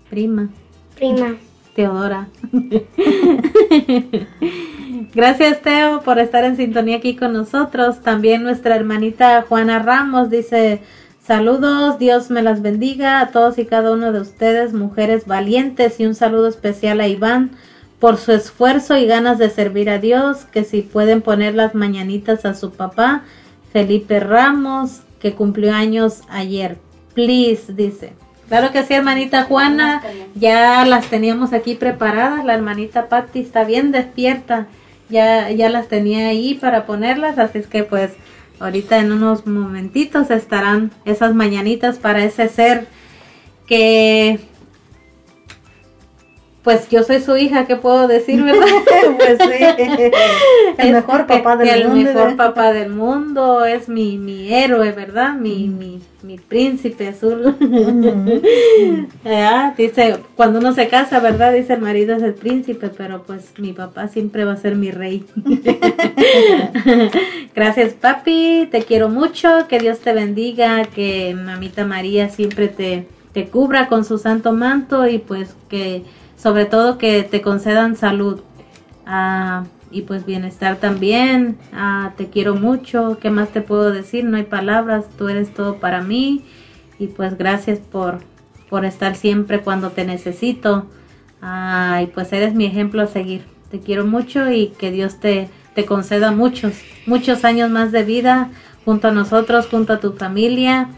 Prima. Prima. Teodora. Gracias Teo por estar en sintonía aquí con nosotros. También nuestra hermanita Juana Ramos dice saludos, Dios me las bendiga a todos y cada uno de ustedes, mujeres valientes y un saludo especial a Iván por su esfuerzo y ganas de servir a Dios, que si pueden poner las mañanitas a su papá, Felipe Ramos, que cumplió años ayer. Please, dice. Claro que sí, hermanita Juana, ya las teníamos aquí preparadas, la hermanita Patti está bien despierta, ya, ya las tenía ahí para ponerlas, así es que pues ahorita en unos momentitos estarán esas mañanitas para ese ser que pues yo soy su hija, ¿qué puedo decir, verdad? pues sí, el mejor papá del el mundo. mejor papá del mundo, es mi, mi héroe, ¿verdad? Mi, mi, mi príncipe azul. Ah, dice, cuando uno se casa, ¿verdad? Dice el marido es el príncipe, pero pues mi papá siempre va a ser mi rey. Gracias, papi, te quiero mucho, que Dios te bendiga, que mamita María siempre te, te cubra con su santo manto y pues que sobre todo que te concedan salud ah, y pues bienestar también. Ah, te quiero mucho, ¿qué más te puedo decir? No hay palabras, tú eres todo para mí y pues gracias por, por estar siempre cuando te necesito. Ah, y pues eres mi ejemplo a seguir. Te quiero mucho y que Dios te, te conceda muchos, muchos años más de vida junto a nosotros, junto a tu familia,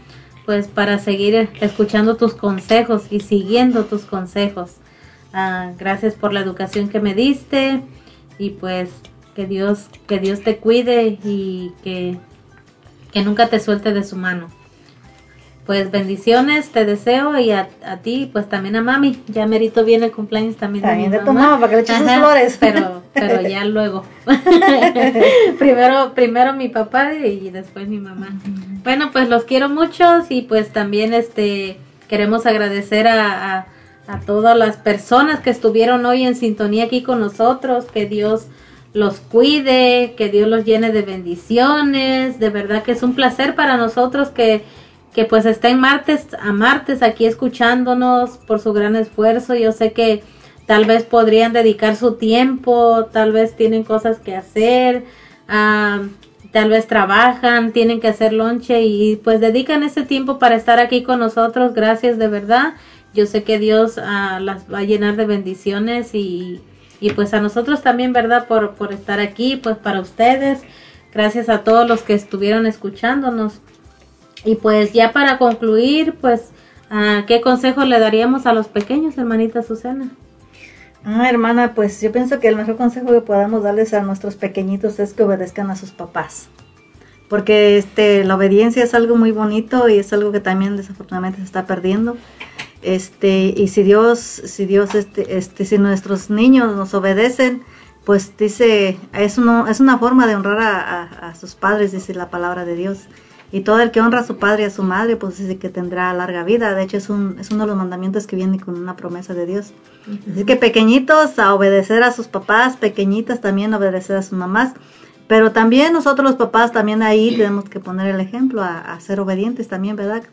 pues para seguir escuchando tus consejos y siguiendo tus consejos. Ah, gracias por la educación que me diste y pues que Dios que Dios te cuide y que, que nunca te suelte de su mano. Pues bendiciones te deseo y a, a ti pues también a mami. Ya merito viene el cumpleaños también, También de de mi tu mamá, para que le eches sus flores. Pero, pero ya luego. primero, primero mi papá y después mi mamá. Bueno, pues los quiero muchos y pues también este queremos agradecer a, a, a todas las personas que estuvieron hoy en sintonía aquí con nosotros, que Dios los cuide, que Dios los llene de bendiciones, de verdad que es un placer para nosotros que, que pues estén martes a martes aquí escuchándonos por su gran esfuerzo, yo sé que tal vez podrían dedicar su tiempo, tal vez tienen cosas que hacer, ah, tal vez trabajan, tienen que hacer lonche y pues dedican ese tiempo para estar aquí con nosotros, gracias de verdad yo sé que Dios ah, las va a llenar de bendiciones y, y pues a nosotros también, ¿verdad? Por, por estar aquí, pues para ustedes. Gracias a todos los que estuvieron escuchándonos. Y pues ya para concluir, pues, ah, ¿qué consejo le daríamos a los pequeños, hermanita Susana? Ah, hermana, pues yo pienso que el mejor consejo que podamos darles a nuestros pequeñitos es que obedezcan a sus papás. Porque este, la obediencia es algo muy bonito y es algo que también desafortunadamente se está perdiendo. Este, y si Dios, si Dios, este, este, si nuestros niños nos obedecen, pues dice, es, uno, es una forma de honrar a, a, a, sus padres, dice la palabra de Dios. Y todo el que honra a su padre y a su madre, pues dice que tendrá larga vida. De hecho, es, un, es uno de los mandamientos que viene con una promesa de Dios. Uh -huh. Así que pequeñitos a obedecer a sus papás, pequeñitas también a obedecer a sus mamás. Pero también nosotros los papás también ahí tenemos que poner el ejemplo a, a ser obedientes también, ¿verdad?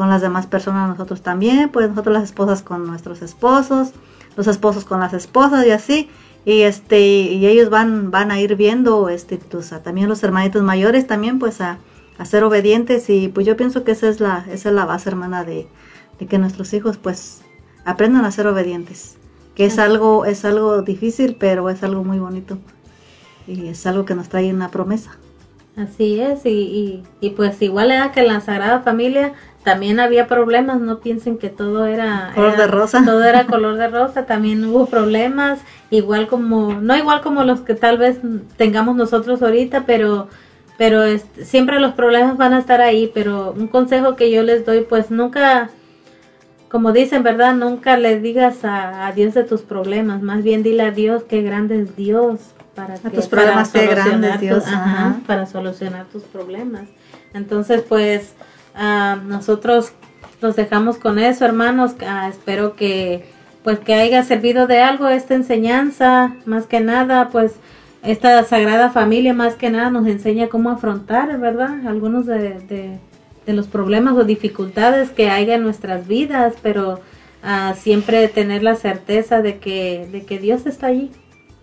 Con las demás personas nosotros también, pues nosotros las esposas con nuestros esposos, los esposos con las esposas y así, y este y ellos van van a ir viendo este tus, también los hermanitos mayores también pues a, a, ser obedientes y pues yo pienso que esa es la esa es la base hermana de, de que nuestros hijos pues aprendan a ser obedientes, que es algo es algo difícil, pero es algo muy bonito y es algo que nos trae una promesa. Así es, y, y, y pues igual era que en la Sagrada Familia también había problemas, no piensen que todo era color era, de rosa. Todo era color de rosa, también hubo problemas, igual como no igual como los que tal vez tengamos nosotros ahorita, pero pero siempre los problemas van a estar ahí, pero un consejo que yo les doy pues nunca como dicen, ¿verdad? Nunca le digas a, Dios de tus problemas, más bien dile a Dios qué grande es Dios para que, tus problemas qué grande es Dios, para solucionar tus problemas. Entonces, pues ah, nosotros nos dejamos con eso, hermanos. Ah, espero que pues que haya servido de algo esta enseñanza, más que nada, pues esta sagrada familia más que nada nos enseña cómo afrontar, ¿verdad? Algunos de, de, los problemas o dificultades que haya en nuestras vidas, pero uh, siempre tener la certeza de que, de que Dios está allí.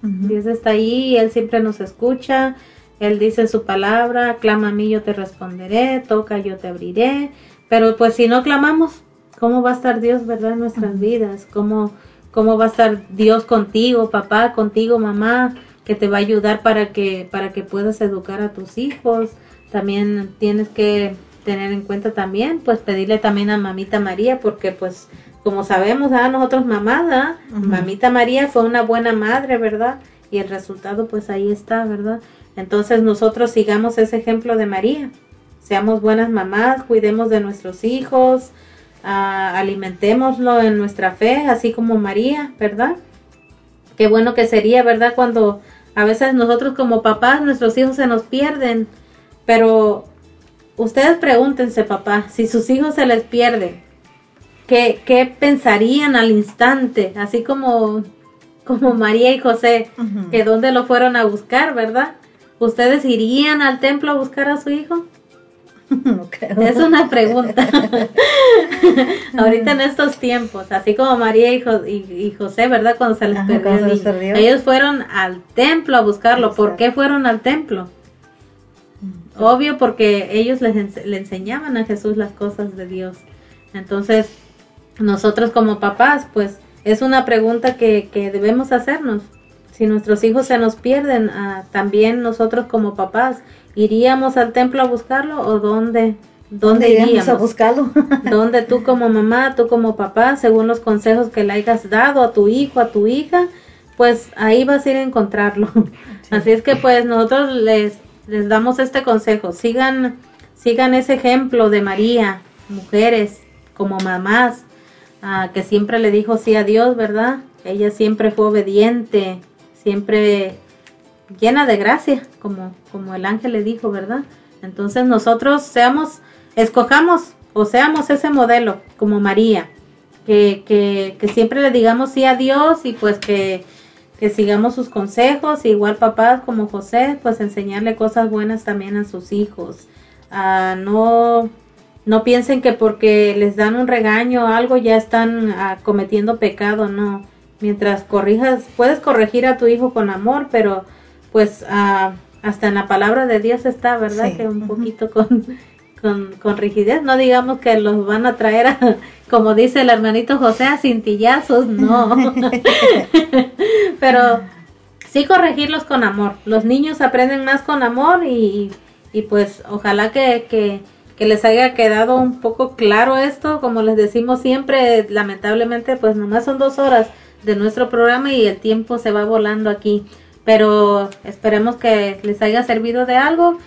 Dios está ahí, Él siempre nos escucha, Él dice su palabra, clama a mí, yo te responderé, toca, yo te abriré, pero pues si no clamamos, ¿cómo va a estar Dios, verdad, en nuestras vidas? ¿Cómo, ¿Cómo va a estar Dios contigo, papá, contigo, mamá? que te va a ayudar para que para que puedas educar a tus hijos. También tienes que tener en cuenta también, pues pedirle también a mamita María, porque pues como sabemos, a nosotros mamá, mamita María fue una buena madre, ¿verdad? Y el resultado pues ahí está, ¿verdad? Entonces nosotros sigamos ese ejemplo de María, seamos buenas mamás, cuidemos de nuestros hijos, uh, alimentémoslo en nuestra fe, así como María, ¿verdad? Qué bueno que sería, ¿verdad? Cuando a veces nosotros como papás, nuestros hijos se nos pierden, pero ustedes pregúntense, papá, si sus hijos se les pierden, ¿qué, qué pensarían al instante? Así como, como María y José, que dónde lo fueron a buscar, ¿verdad? ¿Ustedes irían al templo a buscar a su hijo? No creo. Es una pregunta. Ahorita en estos tiempos, así como María y, José, ¿verdad? Cuando se les, perdió, Ellos fueron al templo a buscarlo. ¿Por qué fueron al templo? Obvio porque ellos les le enseñaban a Jesús las cosas de Dios. Entonces, nosotros como papás, pues es una pregunta que, que debemos hacernos. Si nuestros hijos se nos pierden, ah, también nosotros como papás, ¿Iríamos al templo a buscarlo o dónde? ¿Dónde iríamos a buscarlo? ¿Dónde tú como mamá, tú como papá, según los consejos que le hayas dado a tu hijo, a tu hija, pues ahí vas a ir a encontrarlo. Así es que pues nosotros les, les damos este consejo, sigan, sigan ese ejemplo de María, mujeres como mamás, ah, que siempre le dijo sí a Dios, ¿verdad? Ella siempre fue obediente, siempre llena de gracia, como, como el ángel le dijo, ¿verdad? Entonces nosotros seamos, escojamos o seamos ese modelo, como María, que, que, que siempre le digamos sí a Dios y pues que, que sigamos sus consejos, igual papás como José, pues enseñarle cosas buenas también a sus hijos. Ah, no, no piensen que porque les dan un regaño o algo ya están ah, cometiendo pecado, no. Mientras corrijas, puedes corregir a tu hijo con amor, pero pues ah, hasta en la palabra de Dios está, ¿verdad? Que un poquito con, con, rigidez, no digamos que los van a traer, a, como dice el hermanito José, a cintillazos, no. Pero sí corregirlos con amor. Los niños aprenden más con amor y, y pues ojalá que, que, que les haya quedado un poco claro esto, como les decimos siempre, lamentablemente pues nomás son dos horas de nuestro programa y el tiempo se va volando aquí. Pero esperemos que les haya servido de algo.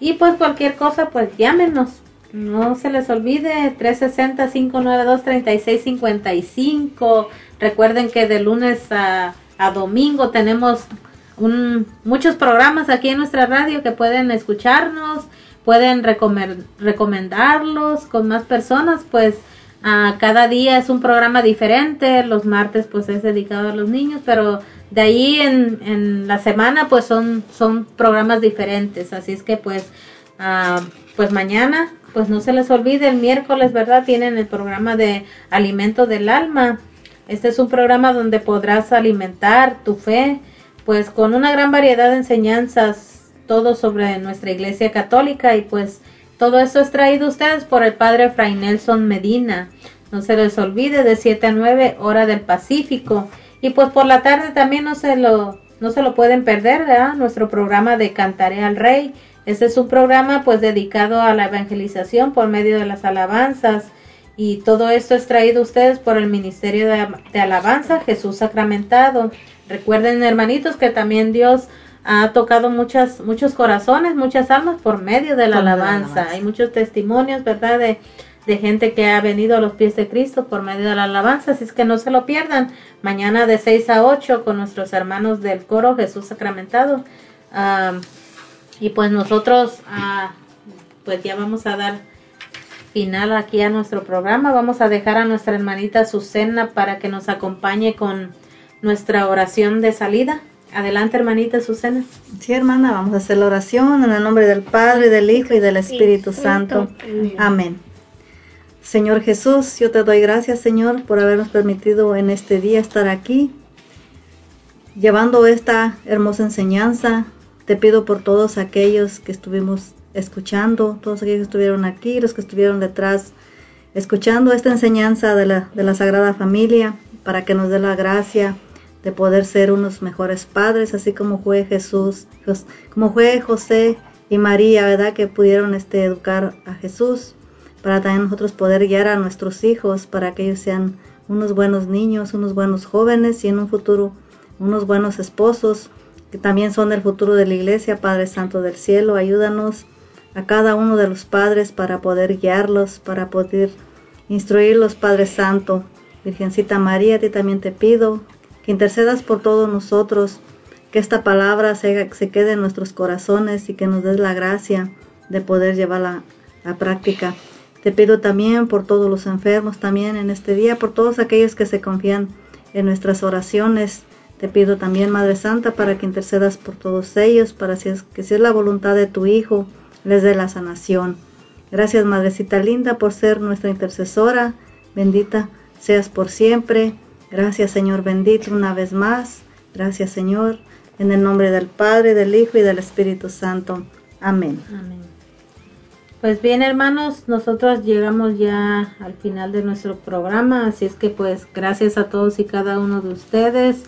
Y pues cualquier cosa pues llámenos. No se les olvide 360-592-3655 recuerden que de lunes a, domingo tenemos muchos programas aquí en nuestra radio que pueden escucharnos pueden recomendarlos con más personas pues a cada día es un programa diferente los martes pues es dedicado a los niños pero de ahí en, la semana pues son, son programas diferentes, así es que pues, ah, pues mañana pues no se les olvide, el miércoles, ¿verdad? Tienen el programa de alimento del alma. Este es un programa donde podrás alimentar tu fe, pues con una gran variedad de enseñanzas, todo sobre nuestra iglesia católica y pues todo esto es traído a ustedes por el padre Fray Nelson Medina. No se les olvide de 7 a 9 hora del Pacífico. Y pues por la tarde también no se lo, no se lo pueden perder, ¿verdad? Nuestro programa de Cantaré al Rey. Este es un programa pues dedicado a la evangelización por medio de las alabanzas. Y todo esto es traído a ustedes por el Ministerio de, Alabanza Jesús Sacramentado. Recuerden, hermanitos, que también Dios ha tocado muchas, muchos corazones, muchas almas por medio de la alabanza. Hay muchos testimonios, ¿verdad? De, de gente que ha venido a los pies de Cristo por medio de la alabanza, así es que no se lo pierdan. Mañana de 6 a 8 con nuestros hermanos del coro Jesús Sacramentado. y pues nosotros, ah, pues ya vamos a dar final aquí a nuestro programa. Vamos a dejar a nuestra hermanita Susana para que nos acompañe con nuestra oración de salida. Adelante, hermanita Susana. Sí, hermana, vamos a hacer la oración en el nombre del Padre, del Hijo y del Espíritu Santo. Amén. Señor Jesús, yo te doy gracias, Señor, por habernos permitido en este día estar aquí, llevando esta hermosa enseñanza. Te pido por todos aquellos que estuvimos escuchando, todos aquellos que estuvieron aquí, los que estuvieron detrás, escuchando esta enseñanza de la, de la Sagrada Familia, para que nos dé la gracia de poder ser unos mejores padres, así como fue Jesús, como fue José y María, ¿verdad? Que pudieron este, educar a Jesús, para también nosotros poder guiar a nuestros hijos, para que ellos sean unos buenos niños, unos buenos jóvenes y en un futuro unos buenos esposos, que también son el futuro de la iglesia, Padre Santo del Cielo, ayúdanos a cada uno de los padres para poder guiarlos, para poder instruirlos, Padre Santo. Virgencita María, a ti también te pido que intercedas por todos nosotros, que esta palabra se, se quede en nuestros corazones y que nos des la gracia de poder llevarla a práctica. Te pido también por todos los enfermos, también en este día, por todos aquellos que se confían en nuestras oraciones. Te pido también, Madre Santa, para que intercedas por todos ellos, para que si es la voluntad de tu Hijo, les dé la sanación. Gracias, Madrecita linda, por ser nuestra intercesora. Bendita seas por siempre. Gracias, Señor bendito, una vez más. Gracias, Señor. En el nombre del Padre, del Hijo y del Espíritu Santo. Amén. Amén. Pues bien, hermanos, nosotros llegamos ya al final de nuestro programa, así es que pues gracias a todos y cada uno de ustedes.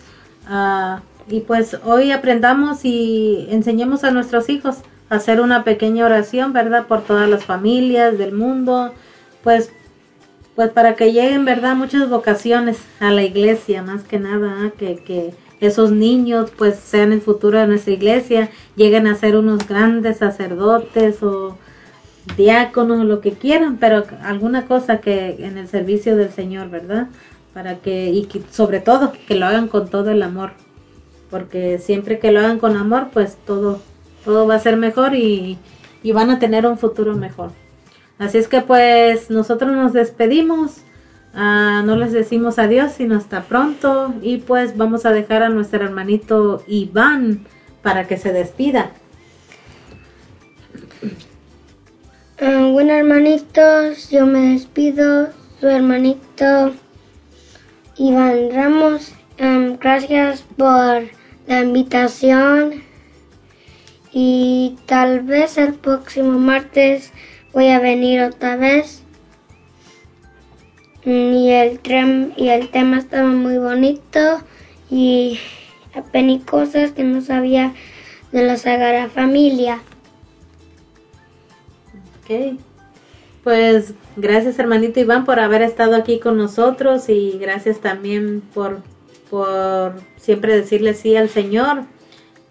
Ah, y pues hoy aprendamos y enseñemos a nuestros hijos hacer una pequeña oración, ¿verdad? Por todas las familias del mundo, pues, pues para que lleguen, ¿verdad? Muchas vocaciones a la iglesia, más que nada, ¿eh? que, que esos niños pues sean el futuro de nuestra iglesia, lleguen a ser unos grandes sacerdotes o diáconos o lo que quieran, pero alguna cosa que en el servicio del Señor, ¿verdad? Para que, y que, sobre todo, que lo hagan con todo el amor, porque siempre que lo hagan con amor, pues todo, todo va a ser mejor y, van a tener un futuro mejor. Así es que pues nosotros nos despedimos, ah, no les decimos adiós, sino hasta pronto y pues vamos a dejar a nuestro hermanito Iván para que se despida. Ah, bueno hermanitos, yo me despido, su hermanito Iván Ramos. Ah, gracias por la invitación y tal vez el próximo martes voy a venir otra vez. Y el, y el tema estaba muy bonito y apenas cosas que no sabía de la Sagrada Familia. Ok. Pues gracias hermanito Iván por haber estado aquí con nosotros y gracias también por, por siempre decirle sí al Señor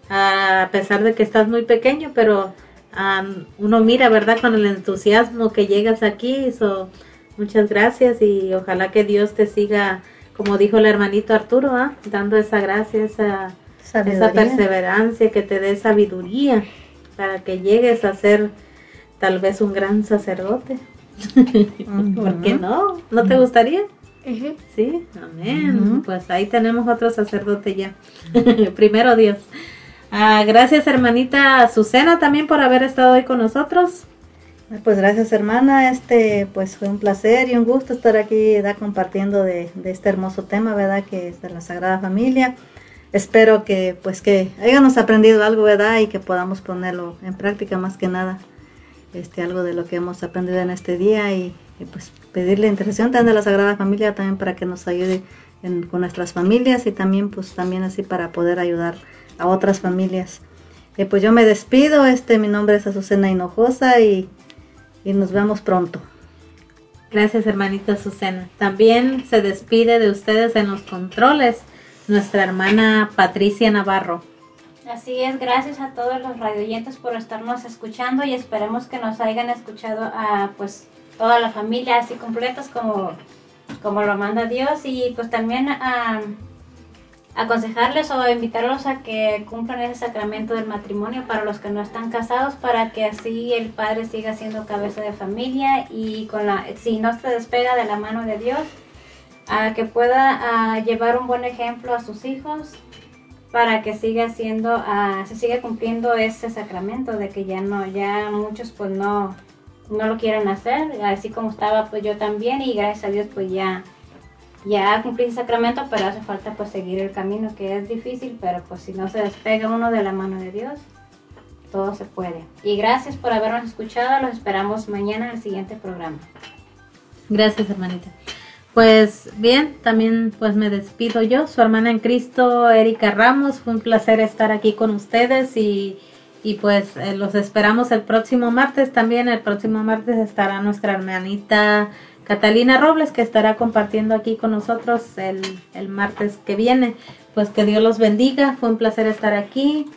a pesar de que estás muy pequeño, pero uno mira, ¿verdad? Con el entusiasmo que llegas aquí. So, muchas gracias y ojalá que Dios te siga, como dijo el hermanito Arturo, ¿ah? dando esa gracia, esa, esa perseverancia, que te dé sabiduría para que llegues a ser tal vez un gran sacerdote. ¿Por qué no? ¿No te gustaría? Sí, amén. Pues ahí tenemos otro sacerdote ya. Primero Dios. Ah, gracias hermanita Azucena también por haber estado hoy con nosotros. Pues gracias hermana, este pues fue un placer y un gusto estar aquí da, compartiendo de, este hermoso tema, ¿verdad? Que es de la Sagrada Familia. Espero que pues que hayamos aprendido algo, ¿verdad? Y que podamos ponerlo en práctica más que nada, este algo de lo que hemos aprendido en este día y, pues pedirle intercesión también de la Sagrada Familia también para que nos ayude con nuestras familias y también pues también así para poder ayudar a otras familias. Eh, pues yo me despido, este mi nombre es Azucena Hinojosa y, y nos vemos pronto. Gracias hermanita Azucena. También se despide de ustedes en los controles nuestra hermana Patricia Navarro. Así es, gracias a todos los radioyentes por estarnos escuchando y esperemos que nos hayan escuchado a, pues toda la familia así completos como, como lo manda Dios y pues también a aconsejarles o invitarlos a que cumplan ese sacramento del matrimonio para los que no están casados para que así el padre siga siendo cabeza de familia y con la si no se despega de la mano de Dios a que pueda llevar un buen ejemplo a sus hijos para que siga siendo se siga cumpliendo ese sacramento de que ya no ya muchos pues no no lo quieren hacer. Así como estaba pues yo también y gracias a Dios pues ya ya cumplí el sacramento, pero hace falta pues seguir el camino que es difícil, pero pues si no se despega uno de la mano de Dios, todo se puede. Y gracias por habernos escuchado, los esperamos mañana en el siguiente programa. Gracias, hermanita. Pues bien, también pues me despido yo, su hermana en Cristo, Erika Ramos. Fue un placer estar aquí con ustedes y, y pues eh, los esperamos el próximo martes también. El próximo martes estará nuestra hermanita Catalina Robles, que estará compartiendo aquí con nosotros el, el, martes que viene. Pues que Dios los bendiga, fue un placer estar aquí.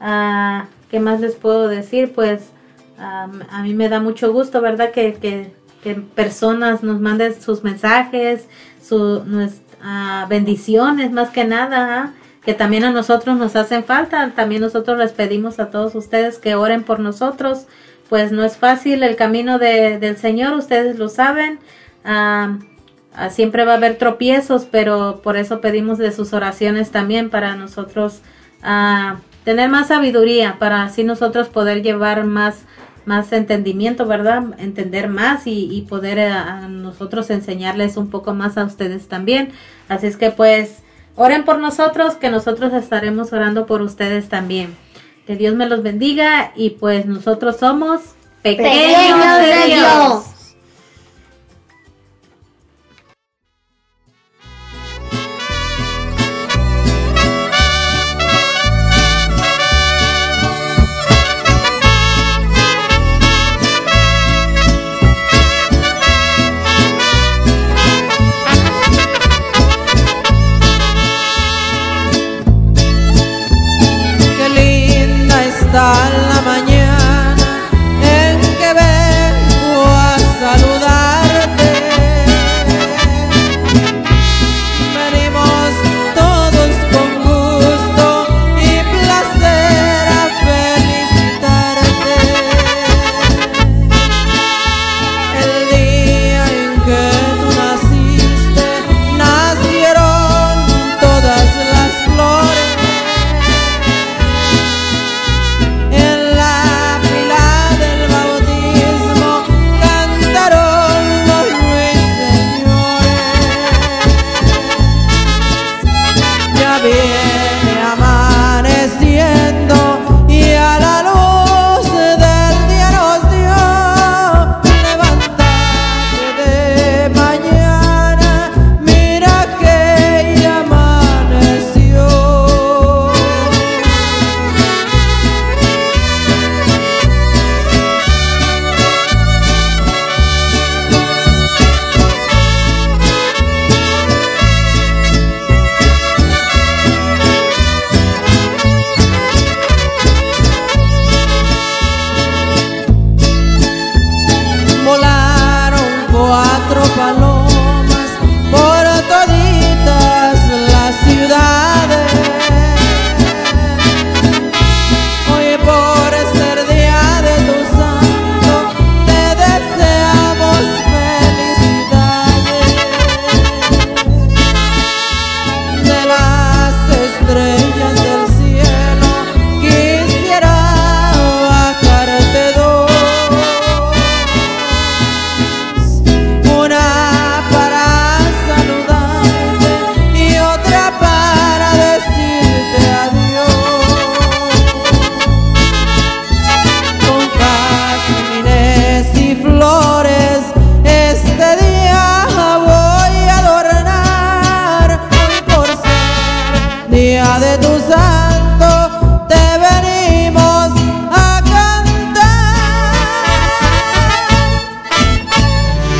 Ah, ¿Qué más les puedo decir? Pues a mí me da mucho gusto, ¿verdad? Que, que, que personas nos manden sus mensajes, sus uh, bendiciones, más que nada. ¿ah? que también a nosotros nos hacen falta. También nosotros les pedimos a todos ustedes que oren por nosotros. Pues no es fácil el camino de, del Señor, ustedes lo saben. Ah, siempre va a haber tropiezos, pero por eso pedimos de sus oraciones también para nosotros ah, tener más sabiduría, para así nosotros poder llevar más, más entendimiento, ¿verdad? Entender más y, poder a nosotros enseñarles un poco más a ustedes también. Así es que pues oren por nosotros, que nosotros estaremos orando por ustedes también. Que Dios me los bendiga y pues nosotros somos pequeños, de Dios.